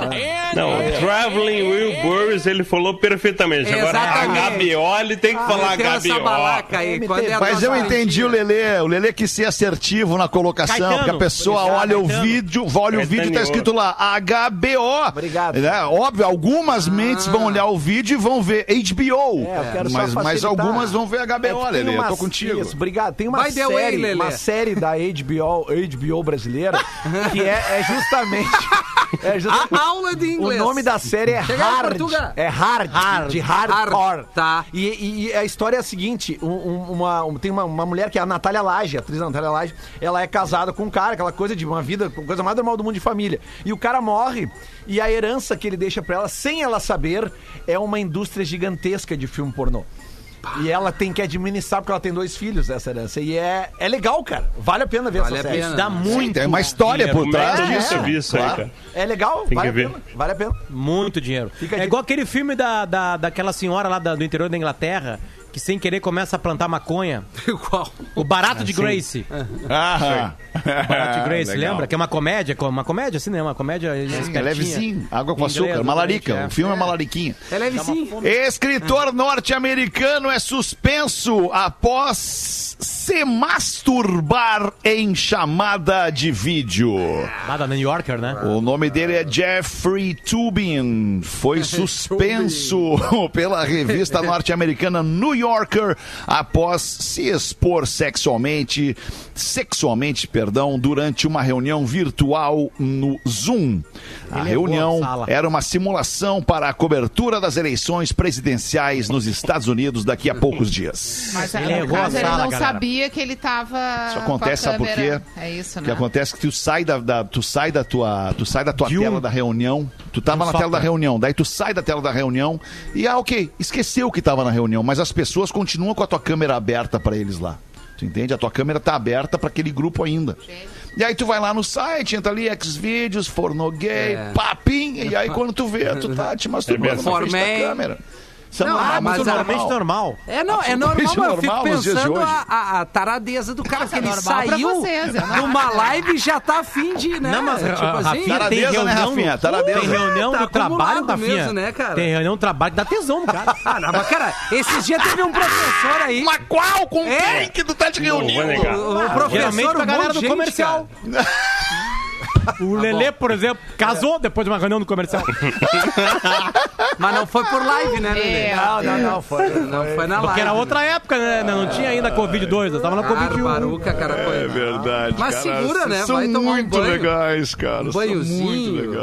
Não, Traveling Wilburys, ele falou perfeitamente. Agora. HBO, ele tem que falar aí. MTV. Quando é Mas eu entendi o Lelê. O Lelê quis ser assertivo na colocação, Caetano. porque a pessoa Obrigado, olha o vídeo, olha o vídeo e tá escrito lá HBO. Obrigado. Né? Óbvio, algumas mentes vão olhar o vídeo e vão ver HBO. É, eu quero só mas, mas algumas vão ver É HBO, tem Lelê. Eu uma- tô contigo. Isso, obrigado. Tem uma série, way, uma série da HBO, HBO brasileira, que é, é justamente. É A aula de o inglês. nome da série é Chega Hard. É Hard, Hard. de hardcore. Hard, tá. E, e- e a história é a seguinte: um- uma, um- tem uma, uma mulher que é a Natália Laje, a atriz Natália Laje, ela é casada com um cara, aquela coisa de uma vida, coisa mais normal do mundo de família. E o cara morre, e a herança que ele deixa pra ela, sem ela saber, é uma indústria gigantesca de filme pornô. E ela tem que administrar, porque ela tem dois filhos dessa herança. E é, é legal, cara. Vale a pena ver Vale essa a série. pena. Dá muito Tem uma história dinheiro. por é trás disso. nunca vi isso aí, Claro. cara? É legal, Tem vale a ver. pena. Vale a pena. Muito dinheiro. Fica É igual aquele filme da, da, daquela senhora lá da- do interior da Inglaterra, que sem querer começa a plantar maconha. Igual. O Barato de Grace. Ah, Barato de Grace, Legal. lembra? Que é uma comédia, uma comédia assim, né? Uma comédia Sim, é levezinho. Água com açúcar. inglês, malarica. exatamente, O filme é, malariquinha. É leve sim. Escritor norte-americano é suspenso após se masturbar em chamada de vídeo. Lá da New Yorker, né? O nome dele é Jeffrey Tubin. Foi suspenso pela revista norte-americana New Yorker após se expor sexualmente, sexualmente, perdão, durante uma reunião virtual no Zoom. A Ele levou reunião a era uma simulação para a cobertura das eleições presidenciais nos Estados Unidos daqui a poucos dias. Mas Ele errou a caso, ele não galera. sabia que ele tava. Isso acontece, sabe por quê? É isso, O que né? acontece é que tu sai da, da- tu sai da tua, tu sai da tua De um- tela da reunião, tu tava um na tela da reunião, daí tu sai da tela da reunião e ah, OK, esqueceu que tava na reunião, mas as pessoas continuam com a tua câmera aberta pra eles lá. Tu entende? A tua câmera tá aberta pra aquele grupo ainda. E aí tu vai lá no site, entra ali Xvideos, Fornogay, É. papim, e aí quando tu vê, tu tá te masturbando na frente da câmera. É Não, normal, ah, mas muito é Totalmente normal. É, não, é normal, mas eu fico normal pensando a, a, a taradeza do cara, que ele normal saiu vocês, é normal. numa live e já tá afim de, né? Não, mas tipo a- a assim. Rafinha tem Taradeza, né, reunião, Rafinha? Taradeza. tem reunião Tá do trabalho, Rafinha. mesmo, né, cara? Tem reunião do trabalho dá tesão, cara. Ah, não, mas cara, esses dias teve um professor aí. Mas qual? Com É? quem que tu tá te reunindo? negar. O, o professor, Geralmente galera do gente, comercial. O Lelê, por exemplo, casou depois de uma reunião do comercial. Mas não foi por live, né, Lelê? É. Não, não, não. Foi, Não foi na live. Porque era outra época, né? Não tinha ainda Covid-2, eu tava na Covid-1. Barbaruca, cara. Foi. É verdade. Mas cara, segura, né? São Vai tomar um muito banho. legais, cara. Um são banhozinho.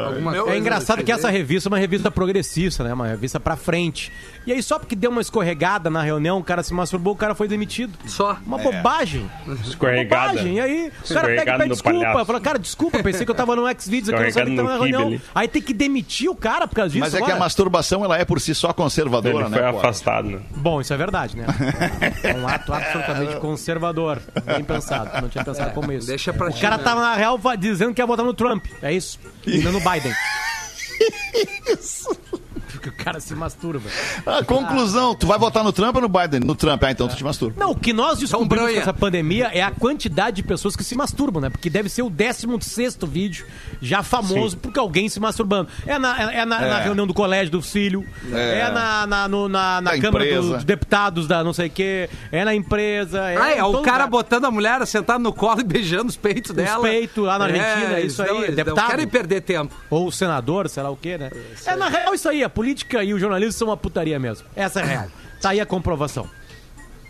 É engraçado que essa revista é uma revista progressista, né? Uma revista pra frente. E aí, só porque deu uma escorregada na reunião, o cara se masturbou, o cara foi demitido. Só. Uma bobagem. Escorregada. Bobagem. E aí, o cara pega e pede no desculpa. palhaço. Fala, cara, desculpa, pensei que eu tava no X-Videos aqui, eu não sabia que Escorregado tava na no reunião. ali. Aí tem que demitir o cara por causa disso. Mas é que a masturbação ela é por si só conservadora, Ele né? foi pô? afastado, né? Bom, isso é verdade, né? É um ato absolutamente conservador. Bem pensado. Não tinha pensado como isso. Deixa pra O ti, cara né? tava, na real, dizendo que ia votar no Trump. É isso. E não no Biden. Porque o cara se masturba. A conclusão, tu vai votar no Trump ou no Biden? No Trump, ah, então tu te masturba. Não, o que nós descobrimos bronha. com essa pandemia é a quantidade de pessoas que se masturbam, né? Porque deve ser o 16 vídeo já famoso porque alguém se masturbando. É na, é na, na reunião do colégio do filho, é, na, na, no- na, na Câmara empresa. dos Deputados da não sei o quê, é na empresa. É Ah, é, o cara lugar. botando a mulher sentada no colo e beijando os peitos dela. peitos lá na Argentina, isso aí, não- deputado. Não querem perder tempo. Ou o senador, sei lá o quê, né? É, na real isso aí, a política e o jornalismo são uma putaria mesmo. Essa é a real. Tá aí a comprovação.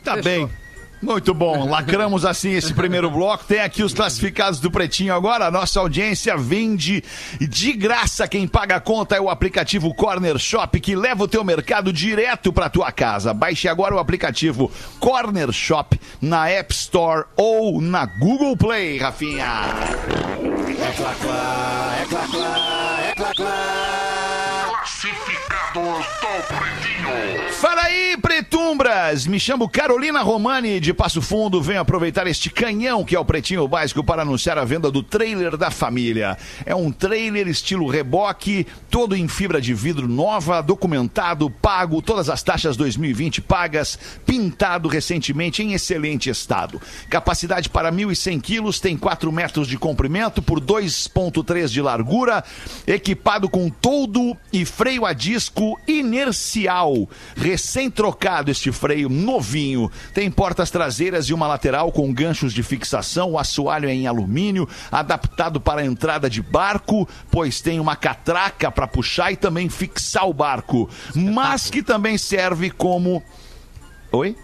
Tá bem. Muito bom, lacramos assim esse primeiro bloco. Tem aqui os classificados do Pretinho agora. A nossa audiência vende de graça. Quem paga a conta é o aplicativo Corner Shop, que leva o teu mercado direto pra tua casa. Baixe agora o aplicativo Corner Shop na App Store ou na Google Play, Rafinha. É clá, clá, é clá, clá, Fala aí, pretumbras! Me chamo Carolina Romani de Passo Fundo. Venho aproveitar este canhão que é o Pretinho Básico para anunciar a venda do trailer da família. É um trailer estilo reboque, todo em fibra de vidro nova, documentado, pago, todas as taxas 2020 pagas, pintado recentemente em excelente estado. Capacidade para 1.100 quilos, tem 4 metros de comprimento por 2,3 de largura, equipado com toldo e freio a disco inercial. Recém-trocado este freio, novinho. Tem portas traseiras e uma lateral com ganchos de fixação. O assoalho é em alumínio, adaptado para a entrada de barco, pois tem uma catraca para puxar e também fixar o barco. Mas que também serve como. Oi?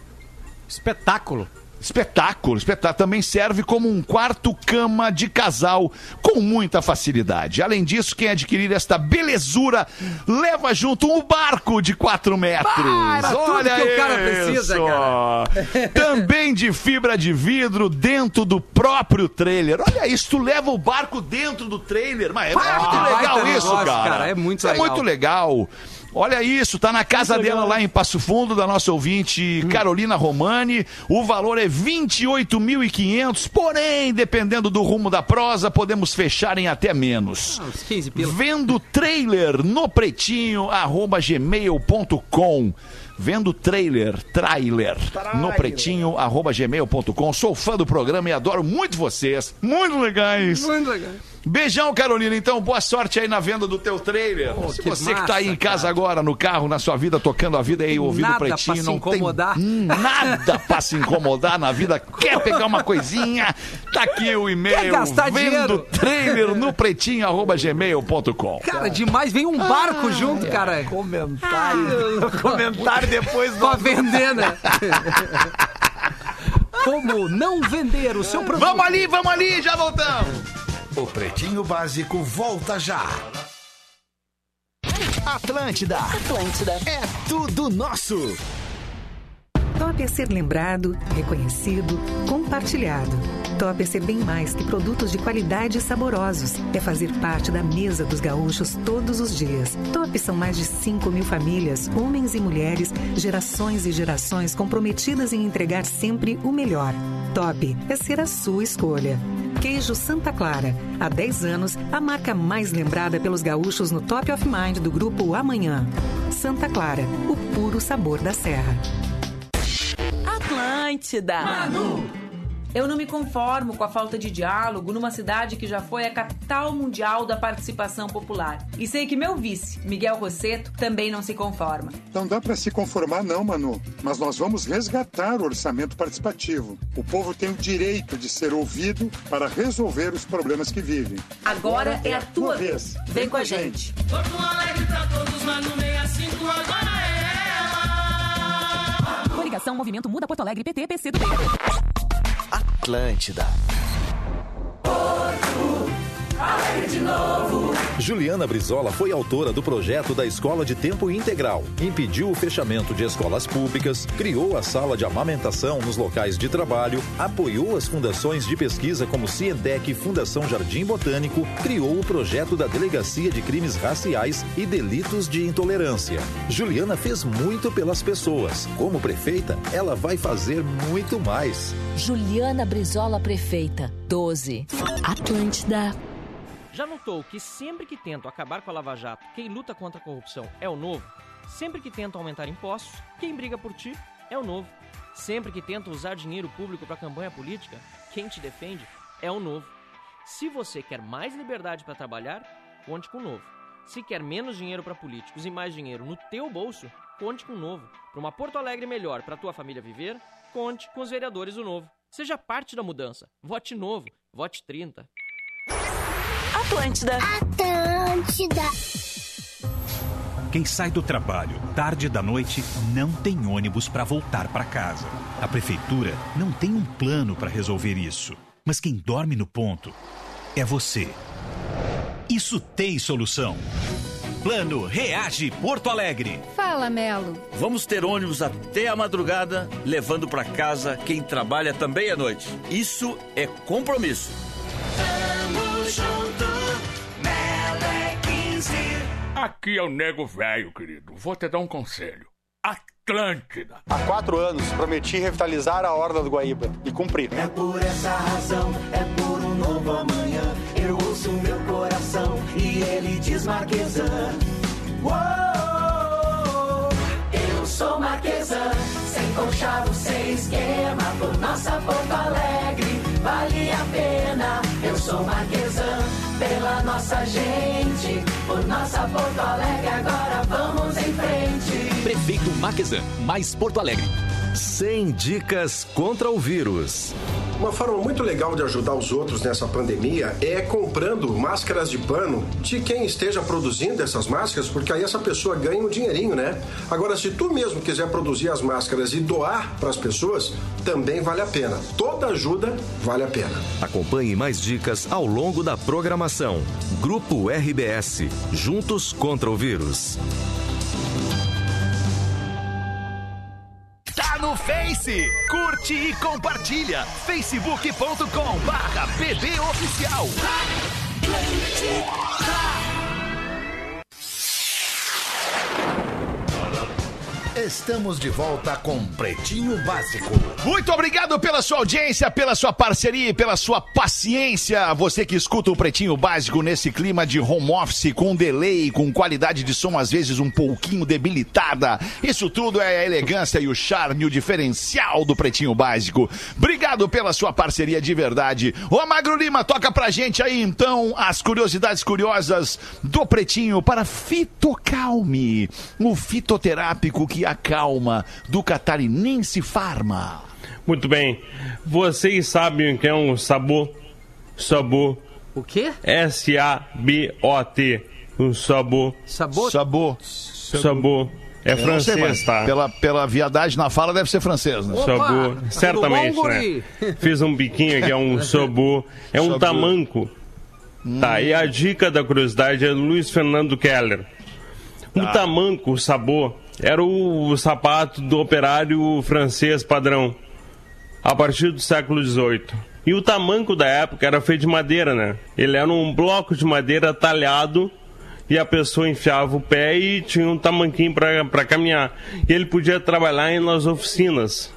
Espetáculo. Espetáculo, espetáculo. Também serve como um quarto cama de casal com muita facilidade. Além disso, quem adquirir esta belezura leva junto um barco de 4 metros. Era tudo que o cara precisa, cara. Também de fibra de vidro dentro do próprio trailer. Olha isso, tu leva o barco dentro do trailer. Mas é Ah, muito legal isso, negócio, cara. cara, é muito Isso legal. É muito legal. Olha isso, tá na casa dela lá em Passo Fundo, da nossa ouvinte Carolina Romani. O valor é 28.500, porém, dependendo do rumo da prosa, podemos fechar em até menos. Ah, uns 15 pila. Vendo trailer no pretinho, arroba gmail.com. Vendo trailer, trailer, no pretinho, arroba gmail.com. Sou fã do programa e adoro muito vocês. Muito legais. Muito legal. Beijão, Carolina. Então, boa sorte aí na venda do teu trailer. Pô, Se que você que tá aí em massa, casa cara. agora, no carro, na sua vida, tocando a vida aí, ouvindo o nada pretinho, pra se não incomodar. tem nada pra se incomodar na vida. Quer pegar uma coisinha? Tá aqui o e-mail. Quer gastar vendo dinheiro? trailer no pretinho, arroba gmail.com. Cara, demais. Vem um barco Ah, junto, cara. Comentário. comentário depois do. Pra vender, né? Como não vender o seu produto? Vamos ali, vamos ali, já voltamos. O Pretinho Básico volta já. Atlântida. Atlântida. É tudo nosso. Top é ser lembrado, reconhecido, compartilhado. Top é ser bem mais que produtos de qualidade e saborosos. É fazer parte da mesa dos gaúchos todos os dias. Top são mais de 5 mil famílias, homens e mulheres, gerações e gerações comprometidas em entregar sempre o melhor. Top é ser a sua escolha. Queijo Santa Clara. Há 10 anos, a marca mais lembrada pelos gaúchos no Top of Mind do grupo Amanhã. Santa Clara, o puro sabor da serra. Atlântida. Eu não me conformo com a falta de diálogo numa cidade que já foi a capital mundial da participação popular. E sei que meu vice, Miguel Rosseto, também não se conforma. Não dá para se conformar, não, Manu. Mas nós vamos resgatar o orçamento participativo. O povo tem o direito de ser ouvido para resolver os problemas que vive. Agora é a tua vez. Vem com a gente. Coligação Movimento Muda Porto Alegre PT PC do Atlântida. Juliana Brizola foi autora do projeto da Escola de Tempo Integral, impediu o fechamento de escolas públicas, criou a sala de amamentação nos locais de trabalho, apoiou as fundações de pesquisa como Cientec e Fundação Jardim Botânico, criou o projeto da Delegacia de Crimes Raciais e Delitos de Intolerância. Juliana fez muito pelas pessoas. Como prefeita, ela vai fazer muito mais. Juliana Brizola Prefeita, 12. Atlântida. Já notou que sempre que tento acabar com a Lava Jato, quem luta contra a corrupção é o novo? Sempre que tento aumentar impostos, quem briga por ti é o novo. Sempre que tento usar dinheiro público para campanha política, quem te defende é o novo. Se você quer mais liberdade para trabalhar, conte com o novo. Se quer menos dinheiro para políticos e mais dinheiro no teu bolso, conte com o novo. Para uma Porto Alegre melhor para tua família viver, conte com os vereadores do novo. Seja parte da mudança. Vote novo. Vote 30. Atlântida. Atlântida. Quem sai do trabalho tarde da noite não tem ônibus para voltar para casa. A prefeitura não tem um plano para resolver isso. Mas quem dorme no ponto é você. Isso tem solução. Plano Reage Porto Alegre. Fala, Melo. Vamos ter ônibus até a madrugada, levando para casa quem trabalha também à noite. Isso é compromisso. Tamo junto, Aqui é o nego velho, querido. Vou te dar um conselho. Atlântida. Há quatro anos prometi revitalizar a Orla do Guaíba e cumpri. É por essa razão, é por um novo amanhã. Eu ouço meu coração e ele diz Marquesan. Uou, eu sou Marquesan, sem conchavo, sem esquema. Por nossa Porto Alegre, vale a pena. Eu sou Marquesan, pela nossa gente. Por nossa Porto Alegre, agora vamos em frente. Prefeito Marquesan, mais Porto Alegre. 100 dicas contra o vírus. Uma forma muito legal de ajudar os outros nessa pandemia é comprando máscaras de pano de quem esteja produzindo essas máscaras, porque aí essa pessoa ganha um dinheirinho, né? Agora, se tu mesmo quiser produzir as máscaras e doar para as pessoas, também vale a pena. Toda ajuda vale a pena. Acompanhe mais dicas ao longo da programação. Grupo RBS Juntos contra o vírus. No Face! Curte e compartilha! facebook.com barra bbOficial. Estamos de volta com Pretinho Básico. Muito obrigado pela sua audiência, pela sua parceria e pela sua paciência. Você que escuta o Pretinho Básico nesse clima de home office, com delay, com qualidade de som às vezes um pouquinho debilitada. Isso tudo é a elegância e o charme, o diferencial do Pretinho Básico. Obrigado pela sua parceria de verdade. Ô Magro Lima, toca pra gente aí então as curiosidades curiosas do Pretinho para Fitocalme, o fitoterápico que acalma do catarinense Farma. Muito bem. Vocês sabem o que é um sabor? Sabor. O quê? S-A-B-O-T. Um sabor. Sabor? Sabor. Sabor. É Eu sei, francês, mas tá? Pela, pela viadagem na fala deve ser francês, né? Sabor. Certamente, bom, né? Fiz um biquinho aqui, é um sabor. É um tamanco. Tá, e a dica da curiosidade é Luiz Fernando Keller. O Tá. tamanco, o sabor, era o, sapato do operário francês padrão, a partir do século XVIII. E o tamanco da época era feito de madeira, né? Ele era um bloco de madeira talhado e a pessoa enfiava o pé e tinha um tamanquinho para caminhar. E ele podia trabalhar em- nas oficinas.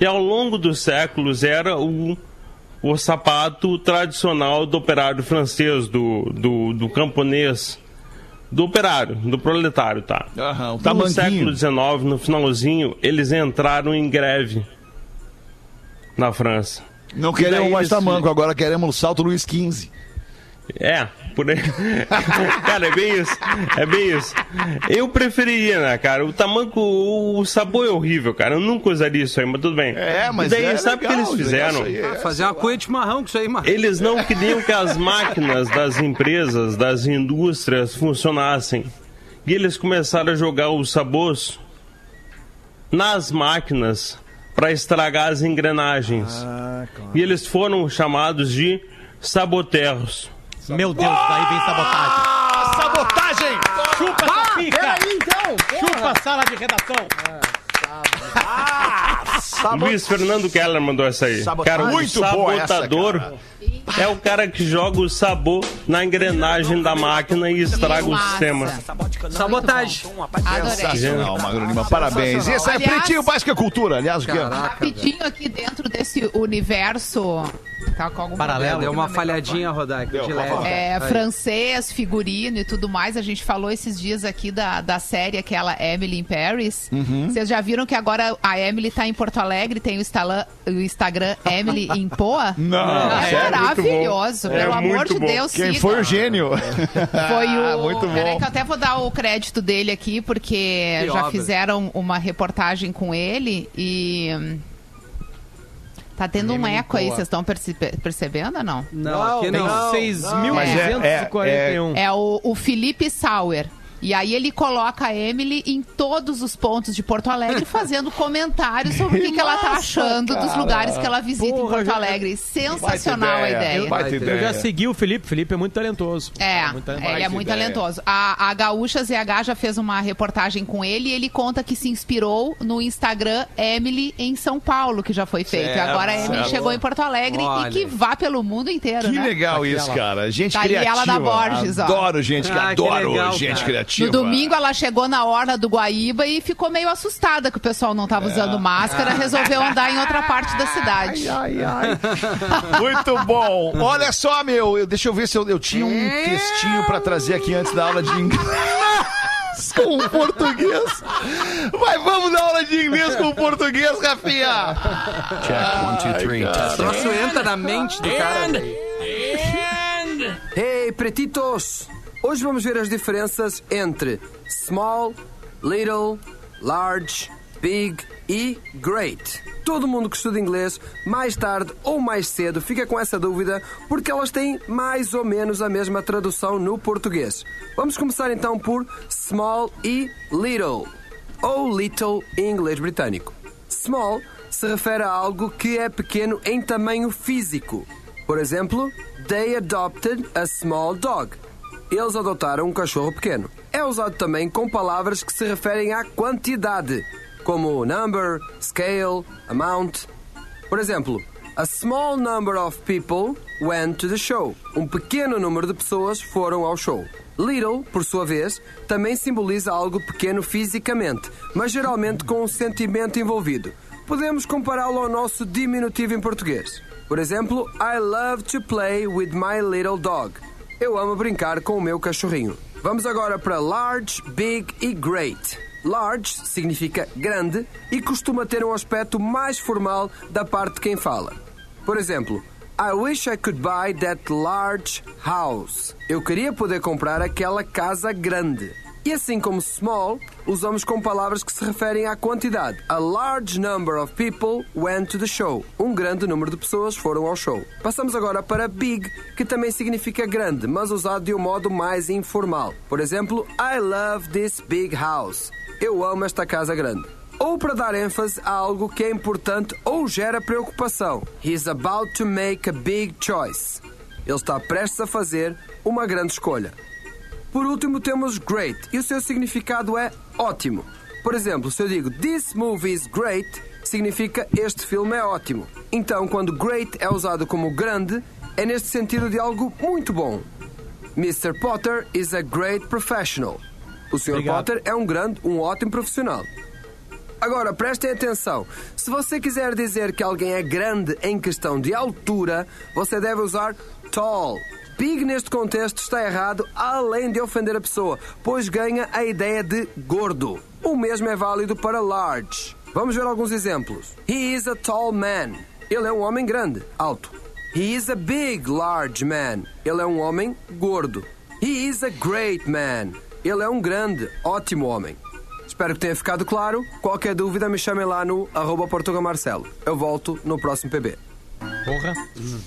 E ao longo dos séculos era o, o sapato tradicional do operário francês, do, do, do camponês, do operário, do proletário, tá? Aham, o no século XIX, no finalzinho, eles entraram em greve na França. Não E queremos mais eles- tamanco, agora queremos o salto Luiz XV. É, por aí. cara, é bem isso. É bem isso. Eu preferiria, né, cara? O tamanco, o sabor é horrível, cara. Eu nunca usaria isso aí, mas tudo bem. É, mas E daí, é sabe o que eles fizeram? aí, é. Ah, fazer uma cuia de chimarrão com isso aí, mano. Eles não queriam que as máquinas das empresas, das indústrias funcionassem. E eles começaram a jogar os sabores nas máquinas para estragar as engrenagens. E eles foram chamados de saboteros. Meu Deus, daí vem sabotagem. Ah, sabotagem! Chupa essa pica! Peraí, então. Chupa a sala de redação! Luiz Fernando Keller mandou essa aí. Sabotagem. Cara, Muito boa essa, sabotador cara. É o cara que joga o sabor na engrenagem da máquina e estraga o sistema. Sabotagem. Adorei. Sensacional, Magro Lima, parabéns. Esse é Aliás- Pretinho Básico é Cultura. Aliás, o que é? Rapidinho aqui dentro desse universo. Tá com algum Paralelo. Deu uma falhadinha, de leve. É, Aí. francês, figurino e tudo mais. A gente falou esses dias aqui da, da série aquela Emily in Paris. Uhum. Vocês já viram que agora a Emily tá em Porto Alegre, tem o Instagram, o Instagram Emily em Poa? Não, é sério? Maravilhoso, Muito bom. pelo É amor muito de bom. Deus, Quem siga. foi o gênio? Foi o. Muito Peraí bom. que eu até vou dar o crédito dele aqui, porque Que já obra. fizeram uma reportagem com ele e. hum, Tá tendo um Emily eco aí, vocês estão perce- percebendo ou não? Não, aqui Tem não. 6.241. É o, o Felipe Sauer. E aí ele coloca a Emily em todos os pontos de Porto Alegre fazendo comentários sobre o que, que ela tá achando dos lugares que ela visita em Porra, Porto já- Alegre. Sensacional Baita a ideia, ideia. baita Eu ideia. já segui o Felipe. O Felipe é muito talentoso. É, Muito ele é muito ideia. talentoso. A, a Gaúcha ZH já fez uma reportagem com ele e ele conta que se inspirou no Instagram Emily em São Paulo, que já foi feito. Certo, e agora a Emily certo. chegou em Porto Alegre Olha. e que vá pelo mundo inteiro, Que né? legal isso, cara. Gente Daniela criativa. da Borges, ó. Adoro gente, que Ah, que adoro legal, gente cara. Expectativa. No domingo ela chegou na orla do Guaíba e ficou meio assustada que o pessoal não estava usando máscara, resolveu andar em outra parte da cidade. Ai, ai, Muito bom. Olha só, meu, eu- deixa eu ver se eu, eu tinha um textinho pra trazer aqui antes da aula de inglês. Com o português. Mas vamos dar aula de inglês com o português, Rafinha. Check, one, two, three. O troço entra na mente do cara. Hey, pretitos! Hoje vamos ver as diferenças entre small, little, large, big e great. Todo mundo que estuda inglês, mais tarde ou mais cedo, fica com essa dúvida porque elas têm mais ou menos a mesma tradução no português. Vamos começar então por small e little, ou little em inglês britânico. Small se refere a algo que é pequeno em tamanho físico. Por exemplo, they adopted a small dog. Eles adotaram um cachorro pequeno. É usado também com palavras que se referem à quantidade, como number, scale, amount. Por exemplo, a small number of people went to the show. Um pequeno número de pessoas foram ao show. Little, por sua vez, também simboliza algo pequeno fisicamente, mas geralmente com um sentimento envolvido. Podemos compará-lo ao nosso diminutivo em português. Por exemplo, I love to play with my little dog. Eu amo brincar com o meu cachorrinho. Vamos agora para large, big e great. Large significa grande e costuma ter um aspecto mais formal da parte de quem fala. Por exemplo, I wish I could buy that large house. Eu queria poder comprar aquela casa grande. E assim como small, usamos com palavras que se referem à quantidade. A large number of people went to the show. Um grande número de pessoas foram ao show. Passamos agora para big, que também significa grande, mas usado de um modo mais informal. Por exemplo, I love this big house. Eu amo esta casa grande. Ou para dar ênfase a algo que é importante ou gera preocupação. He's about to make a big choice. Ele está prestes a fazer uma grande escolha. Por último, temos great, e o seu significado é ótimo. Por exemplo, se eu digo This movie is great, significa este filme é ótimo. Então, quando great é usado como grande, é neste sentido de algo muito bom. Mr. Potter is a great professional. O Sr. Obrigado. Potter é um grande, um ótimo profissional. Agora, prestem atenção. Se você quiser dizer que alguém é grande em questão de altura, você deve usar tall. Big neste contexto está errado, além de ofender a pessoa, pois ganha a ideia de gordo. O mesmo é válido para large. Vamos ver alguns exemplos. He is a tall man. Ele é um homem grande, alto. He is a big, large man. Ele é um homem gordo. He is a great man. Ele é um grande, ótimo homem. Espero que tenha ficado claro. Qualquer dúvida, me chamem lá no arroba Marcelo. Eu volto no próximo PB. Porra.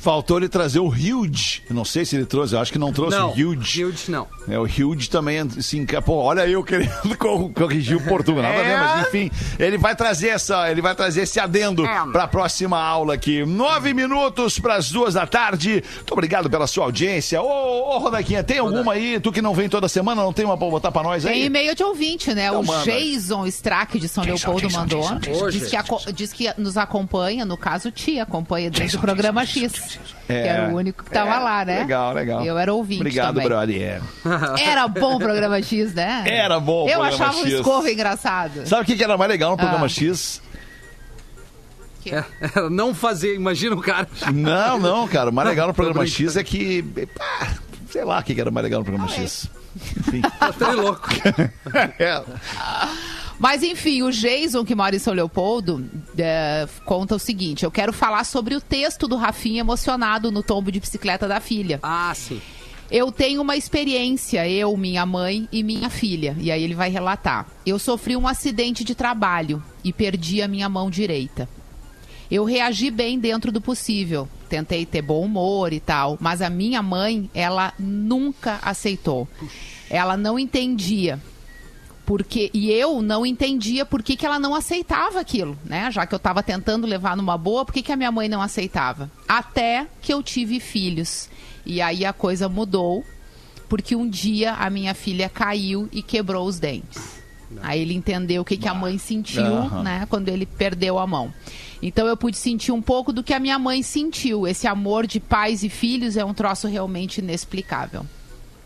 Faltou ele trazer o huge. Eu não sei se ele trouxe, eu acho que não trouxe Não, o huge. Huge não. É, o huge também se enca... Pô, olha eu querendo cor- corrigir o Portugal. Nada a ver, mas enfim, ele vai trazer essa, ele vai trazer esse adendo para a próxima aula aqui. Nove minutos para as duas da tarde. Muito obrigado pela sua audiência. Ô, ô Rodaquinha, tem alguma aí? Tu que não vem toda semana, não tem uma pra botar pra nós aí? Tem e-mail de ouvinte, né? Então o manda. Jason Strack de São Jason, Leopoldo Jason, mandou. Jason, Jason. diz, que diz que nos acompanha, no caso, te acompanha desde o programa X. Que era o único que tava É, lá, né? Legal, legal. Eu era ouvinte Obrigado, também. brother. Era bom o programa X, né? Era bom o Eu programa achava o X. escova engraçado. Sabe o que era mais legal no programa Ah. X? É, não fazer, imagina o cara. Não, não, cara. O mais legal no programa. X é que. pá, sei lá o que era mais legal no programa X. Enfim. Tá louco. É. Mas enfim, o Jason, que mora em São Leopoldo, é, conta o seguinte: eu quero falar sobre o texto do Rafinha emocionado no tombo de bicicleta da filha. Ah, sim. Eu tenho uma experiência, eu, minha mãe e minha filha. E aí ele vai relatar. Eu sofri um acidente de trabalho e perdi a minha mão direita. Eu reagi bem dentro do possível. Tentei ter bom humor e tal. Mas a minha mãe, ela nunca aceitou. Ela não entendia. Porque, e eu não entendia por que, que ela não aceitava aquilo, né? Já que eu estava tentando levar numa boa, por que, que a minha mãe não aceitava? Até que eu tive filhos. E aí a coisa mudou, porque um dia a minha filha caiu e quebrou os dentes. Aí ele entendeu o que, que a mãe sentiu, Aham. né? Quando ele perdeu a mão. Então eu pude sentir um pouco do que a minha mãe sentiu. Esse amor de pais e filhos é um troço realmente inexplicável.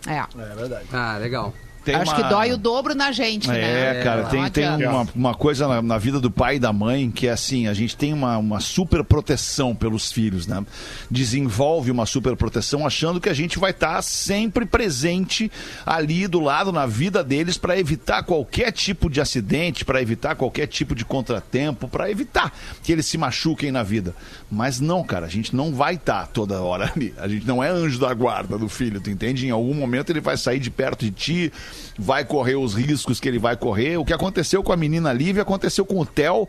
É. É verdade. Ah, legal. Tem Acho uma- que dói o dobro na gente, né? É, cara, tem, tem uma, uma coisa na, na vida do pai e da mãe que é assim, a gente tem uma, uma super proteção pelos filhos, né? Desenvolve uma super proteção achando que a gente vai estar sempre presente ali do lado na vida deles para evitar qualquer tipo de acidente, para evitar qualquer tipo de contratempo, para evitar que eles se machuquem na vida. Mas não, cara, a gente não vai estar toda hora ali. A gente não é anjo da guarda do filho, tu entende? Em algum momento ele vai sair de perto de ti, vai correr os riscos que ele vai correr. O que aconteceu com a menina Lívia aconteceu com o Theo,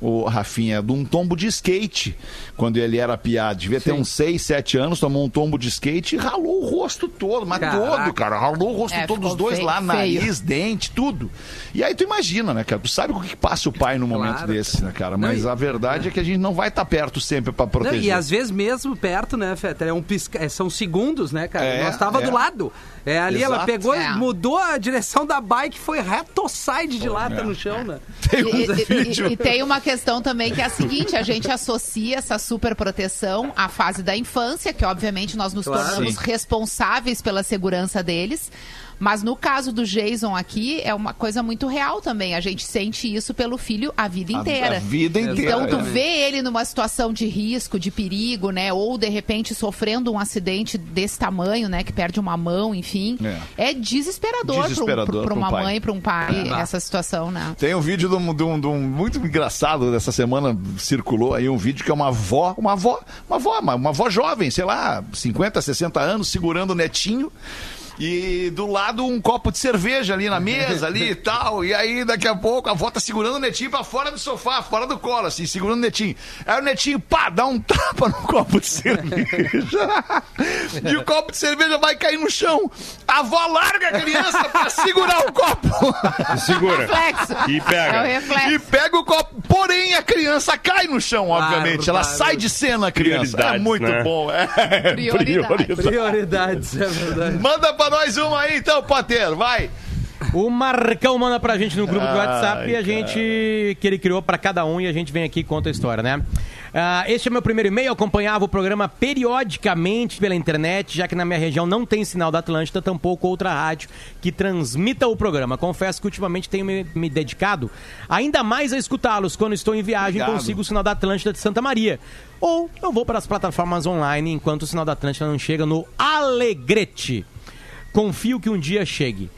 o Rafinha, de um tombo de skate, quando ele era piado. Devia ter uns 6, 7 anos, tomou um tombo de skate e ralou o rosto todo, mas Caraca. todo, cara. Ralou o rosto É, todo, os dois feio- lá, feio. nariz, dente, tudo. E aí tu imagina, né, cara? Tu sabe o que passa o pai num momento Claro. desse, né, cara? Não, Mas e- a verdade é que a gente não vai estar perto sempre pra Não, proteger. e às vezes mesmo perto, né, Fetter? É um pisca... é, são segundos, né, cara? É, Nós tava é. do lado. É, ali ela Exato. pegou, É. mudou a direção da bike, foi reto side de lata no chão, né? Tem E, um e- e- vídeo. e tem uma questão também que é a seguinte: a gente associa essa super proteção à fase da infância, que obviamente nós nos Claro. tornamos Sim. responsáveis pela segurança deles. Mas no caso do Jason aqui, é uma coisa muito real também. A gente sente isso pelo filho a vida A- inteira. a vida inteira, Então, tu é. vê ele numa situação de risco, de perigo, né? Ou de repente sofrendo um acidente desse tamanho, né? Que perde uma mão, enfim. É, desesperador, Desesperador para pra um uma mãe, para um pai, É. essa situação, né? Tem um vídeo de um, de um- de um muito engraçado dessa semana, circulou aí um vídeo que é uma avó, uma avó, uma avó, uma, uma avó jovem, sei lá, 50, 60 anos, segurando o netinho. E do lado um copo de cerveja ali na mesa ali e tal. E aí daqui a pouco a avó tá segurando o netinho pra fora do sofá, fora do colo, assim, segurando o netinho. Aí o netinho, pá, dá um tapa no copo de cerveja. e o copo de cerveja vai cair no chão. A avó larga a criança pra segurar o copo. Segura. Reflexo. E pega. É o reflexo. E pega o copo. Porém, a criança cai no chão, obviamente. Ela Bárbaro. sai de cena, a criança. É Prioridades, muito né? bom. É. Prioridades. Prioridades, é verdade. Manda pra nós uma aí, então, Potter. Vai. O Marcão manda pra gente no grupo do Ai, WhatsApp e a gente que ele criou pra cada um e a gente vem aqui e conta a história, né? Ah, este é meu primeiro e-mail. Eu acompanhava o programa periodicamente pela internet, já que na minha região não tem sinal da Atlântida, tampouco outra rádio que transmita o programa. Confesso que ultimamente tenho me, me dedicado ainda mais a escutá-los. Quando estou em viagem, Obrigado. consigo o sinal da Atlântida de Santa Maria. Ou eu vou para as plataformas online enquanto o sinal da Atlântida não chega no Alegrete. Confio que um dia chegue.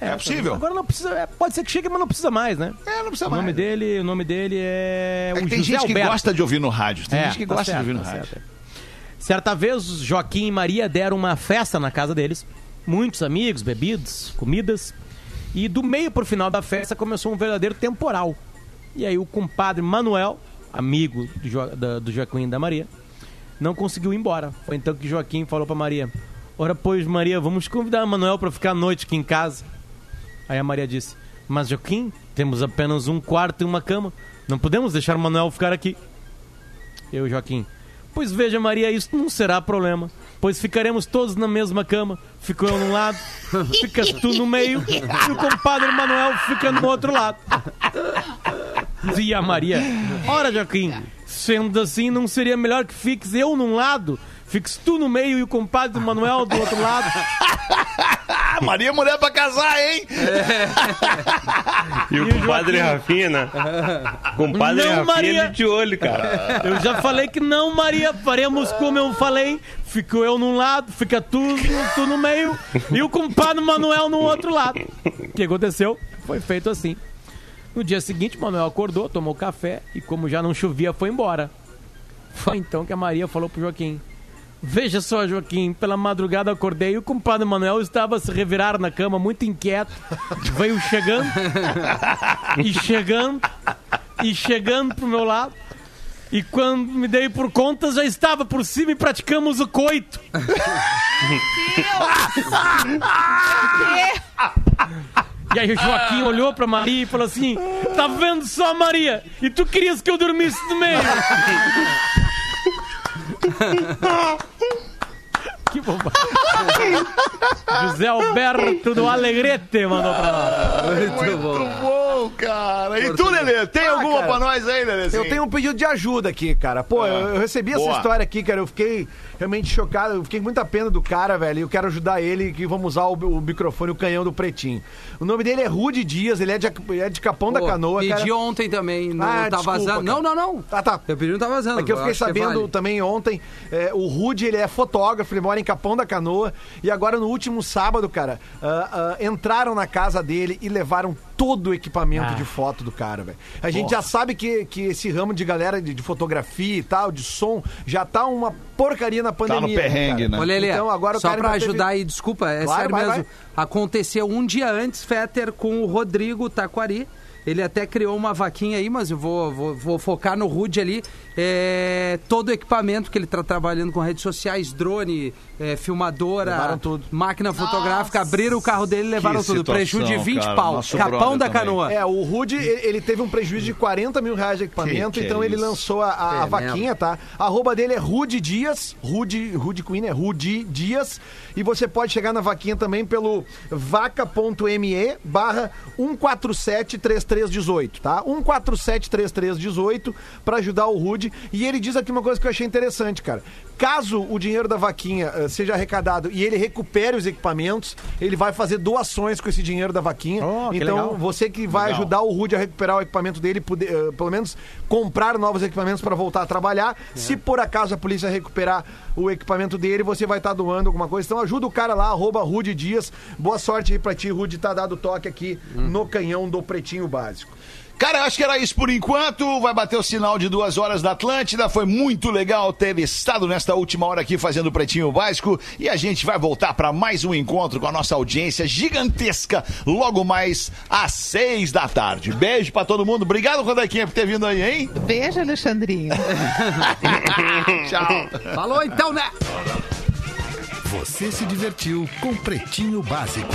É, possível. Agora não precisa. é, pode ser que chegue, mas não precisa mais, né? É, não precisa o nome mais. dele, o nome dele é. É o tem José gente Alberto. que gosta de ouvir no rádio. Tem É, gente que tá gosta certo, de ouvir no tá rádio. certo. Certa vez, Joaquim e Maria deram uma festa na casa deles. Muitos amigos, bebidas, comidas. E do meio pro final da festa começou um verdadeiro temporal. E aí o compadre Manuel, amigo do, Jo- do Joaquim e da Maria, não conseguiu ir embora. Foi então que Joaquim falou pra Maria: Ora, pois, Maria, vamos convidar o Manuel pra ficar a noite aqui em casa. Aí a Maria disse: Mas Joaquim, temos apenas um quarto e uma cama. Não podemos deixar o Manuel ficar aqui. Eu, Joaquim. Pois veja, Maria, isso não será problema. Pois ficaremos todos na mesma cama. Fico eu num lado, ficas tu no meio e o compadre Manuel fica no outro lado. E a Maria, ora, Joaquim, sendo assim, não seria melhor que fiques eu num lado, fiques tu no meio e o compadre Manuel do outro lado? Maria é mulher pra casar, hein? E o compadre Rafinha, né? Compadre Não, Rafinha Maria. de olho, cara. Eu já falei que não, Maria. Faremos como eu falei. Fico eu num lado, fica tu, tu no meio e o compadre Manuel no outro lado. O que aconteceu? Foi feito assim. No dia seguinte, Manuel acordou, tomou café e, como já não chovia, foi embora. Foi então que a Maria falou pro Joaquim: Veja só, Joaquim, pela madrugada acordei e o compadre Manuel estava a se revirar na cama, muito inquieto. Veio chegando e chegando e chegando pro meu lado. E quando me dei por conta, já estava por cima e praticamos o coito. E aí o Joaquim olhou pra Maria e falou assim: Tá vendo só, Maria? E tu querias que eu dormisse no meio? que bobagem. José Alberto do Alegrete mandou pra nós. Muito bom. bom, cara. E tu, Lelê, tem Ah, alguma cara, pra nós aí, Lelê? Eu tenho um pedido de ajuda aqui, cara. Pô, Ah, eu, eu recebi essa boa. história aqui, cara. Eu fiquei realmente chocado. Eu fiquei com muita pena do cara, velho. E eu quero ajudar ele, que vamos usar o, o microfone, o canhão do Pretinho. O nome dele é Rude Dias, ele é de, é de Capão da Pô, Canoa, pedi cara. ontem também, não Ah, tá desculpa, vazando. cara. Não, não, não. Ah, tá. Eu pedi não tá vazando. É que eu fiquei sabendo vale. também ontem, é, o Rude, ele é fotógrafo, ele mora em Capão da Canoa, e agora no último sábado, cara, ah, ah, entraram na casa dele e levaram todo o equipamento Ah. de foto do cara, velho. A gente Porra. já sabe que, que esse ramo de galera de, de fotografia e tal, de som, já tá uma porcaria na pandemia. perrengue, cara. né? Ô, Lelê, Então agora só pra ainda teve- ajudar aí, desculpa, é Claro, sério vai, mesmo. Aconteceu um dia antes, Fetter, com o Rodrigo Taquari. Ele até criou uma vaquinha aí, mas eu vou, vou, vou focar no Rude ali. É, todo o equipamento que ele tá trabalhando com redes sociais, drone, é, filmadora, máquina fotográfica, abriram o carro dele e levaram Que tudo. situação, Prejuízo de 20 cara. pau. Capão da também. canoa. É, o Rude, ele teve um prejuízo de 40 mil reais de equipamento, Que que é então ele isso? lançou a, a- a É vaquinha, tá? A arroba dele é Rude Dias, Rude, Rude Queen é Rude Dias, e você pode chegar na vaquinha também pelo vaca.me barra 1473318, tá? 1473318 pra ajudar o Rude, e ele diz aqui uma coisa que eu achei interessante, cara. Caso o dinheiro da vaquinha eh, seja arrecadado e ele recupere os equipamentos, ele vai fazer doações com esse dinheiro da vaquinha. Oh, que então, legal. você que vai Legal. ajudar o Rude a recuperar o equipamento dele, poder, eh, pelo menos comprar novos equipamentos para voltar a trabalhar. Se por acaso a polícia recuperar o equipamento dele, você vai estar doando alguma coisa. Então ajuda o cara lá, arroba Rude Dias. Boa sorte aí pra ti, Rude, tá dado toque aqui no canhão do Pretinho Básico. Cara, eu acho que era isso por enquanto. Vai bater o sinal de duas horas da Atlântida. Foi muito legal ter estado nesta última hora aqui fazendo o Pretinho Básico. E a gente vai voltar para mais um encontro com a nossa audiência gigantesca logo mais às seis da tarde. Beijo para todo mundo. Obrigado, Rodaquinha, por ter vindo aí, hein? Beijo, Alexandrinho. Tchau. Falou então, né? Você se divertiu com Pretinho Básico.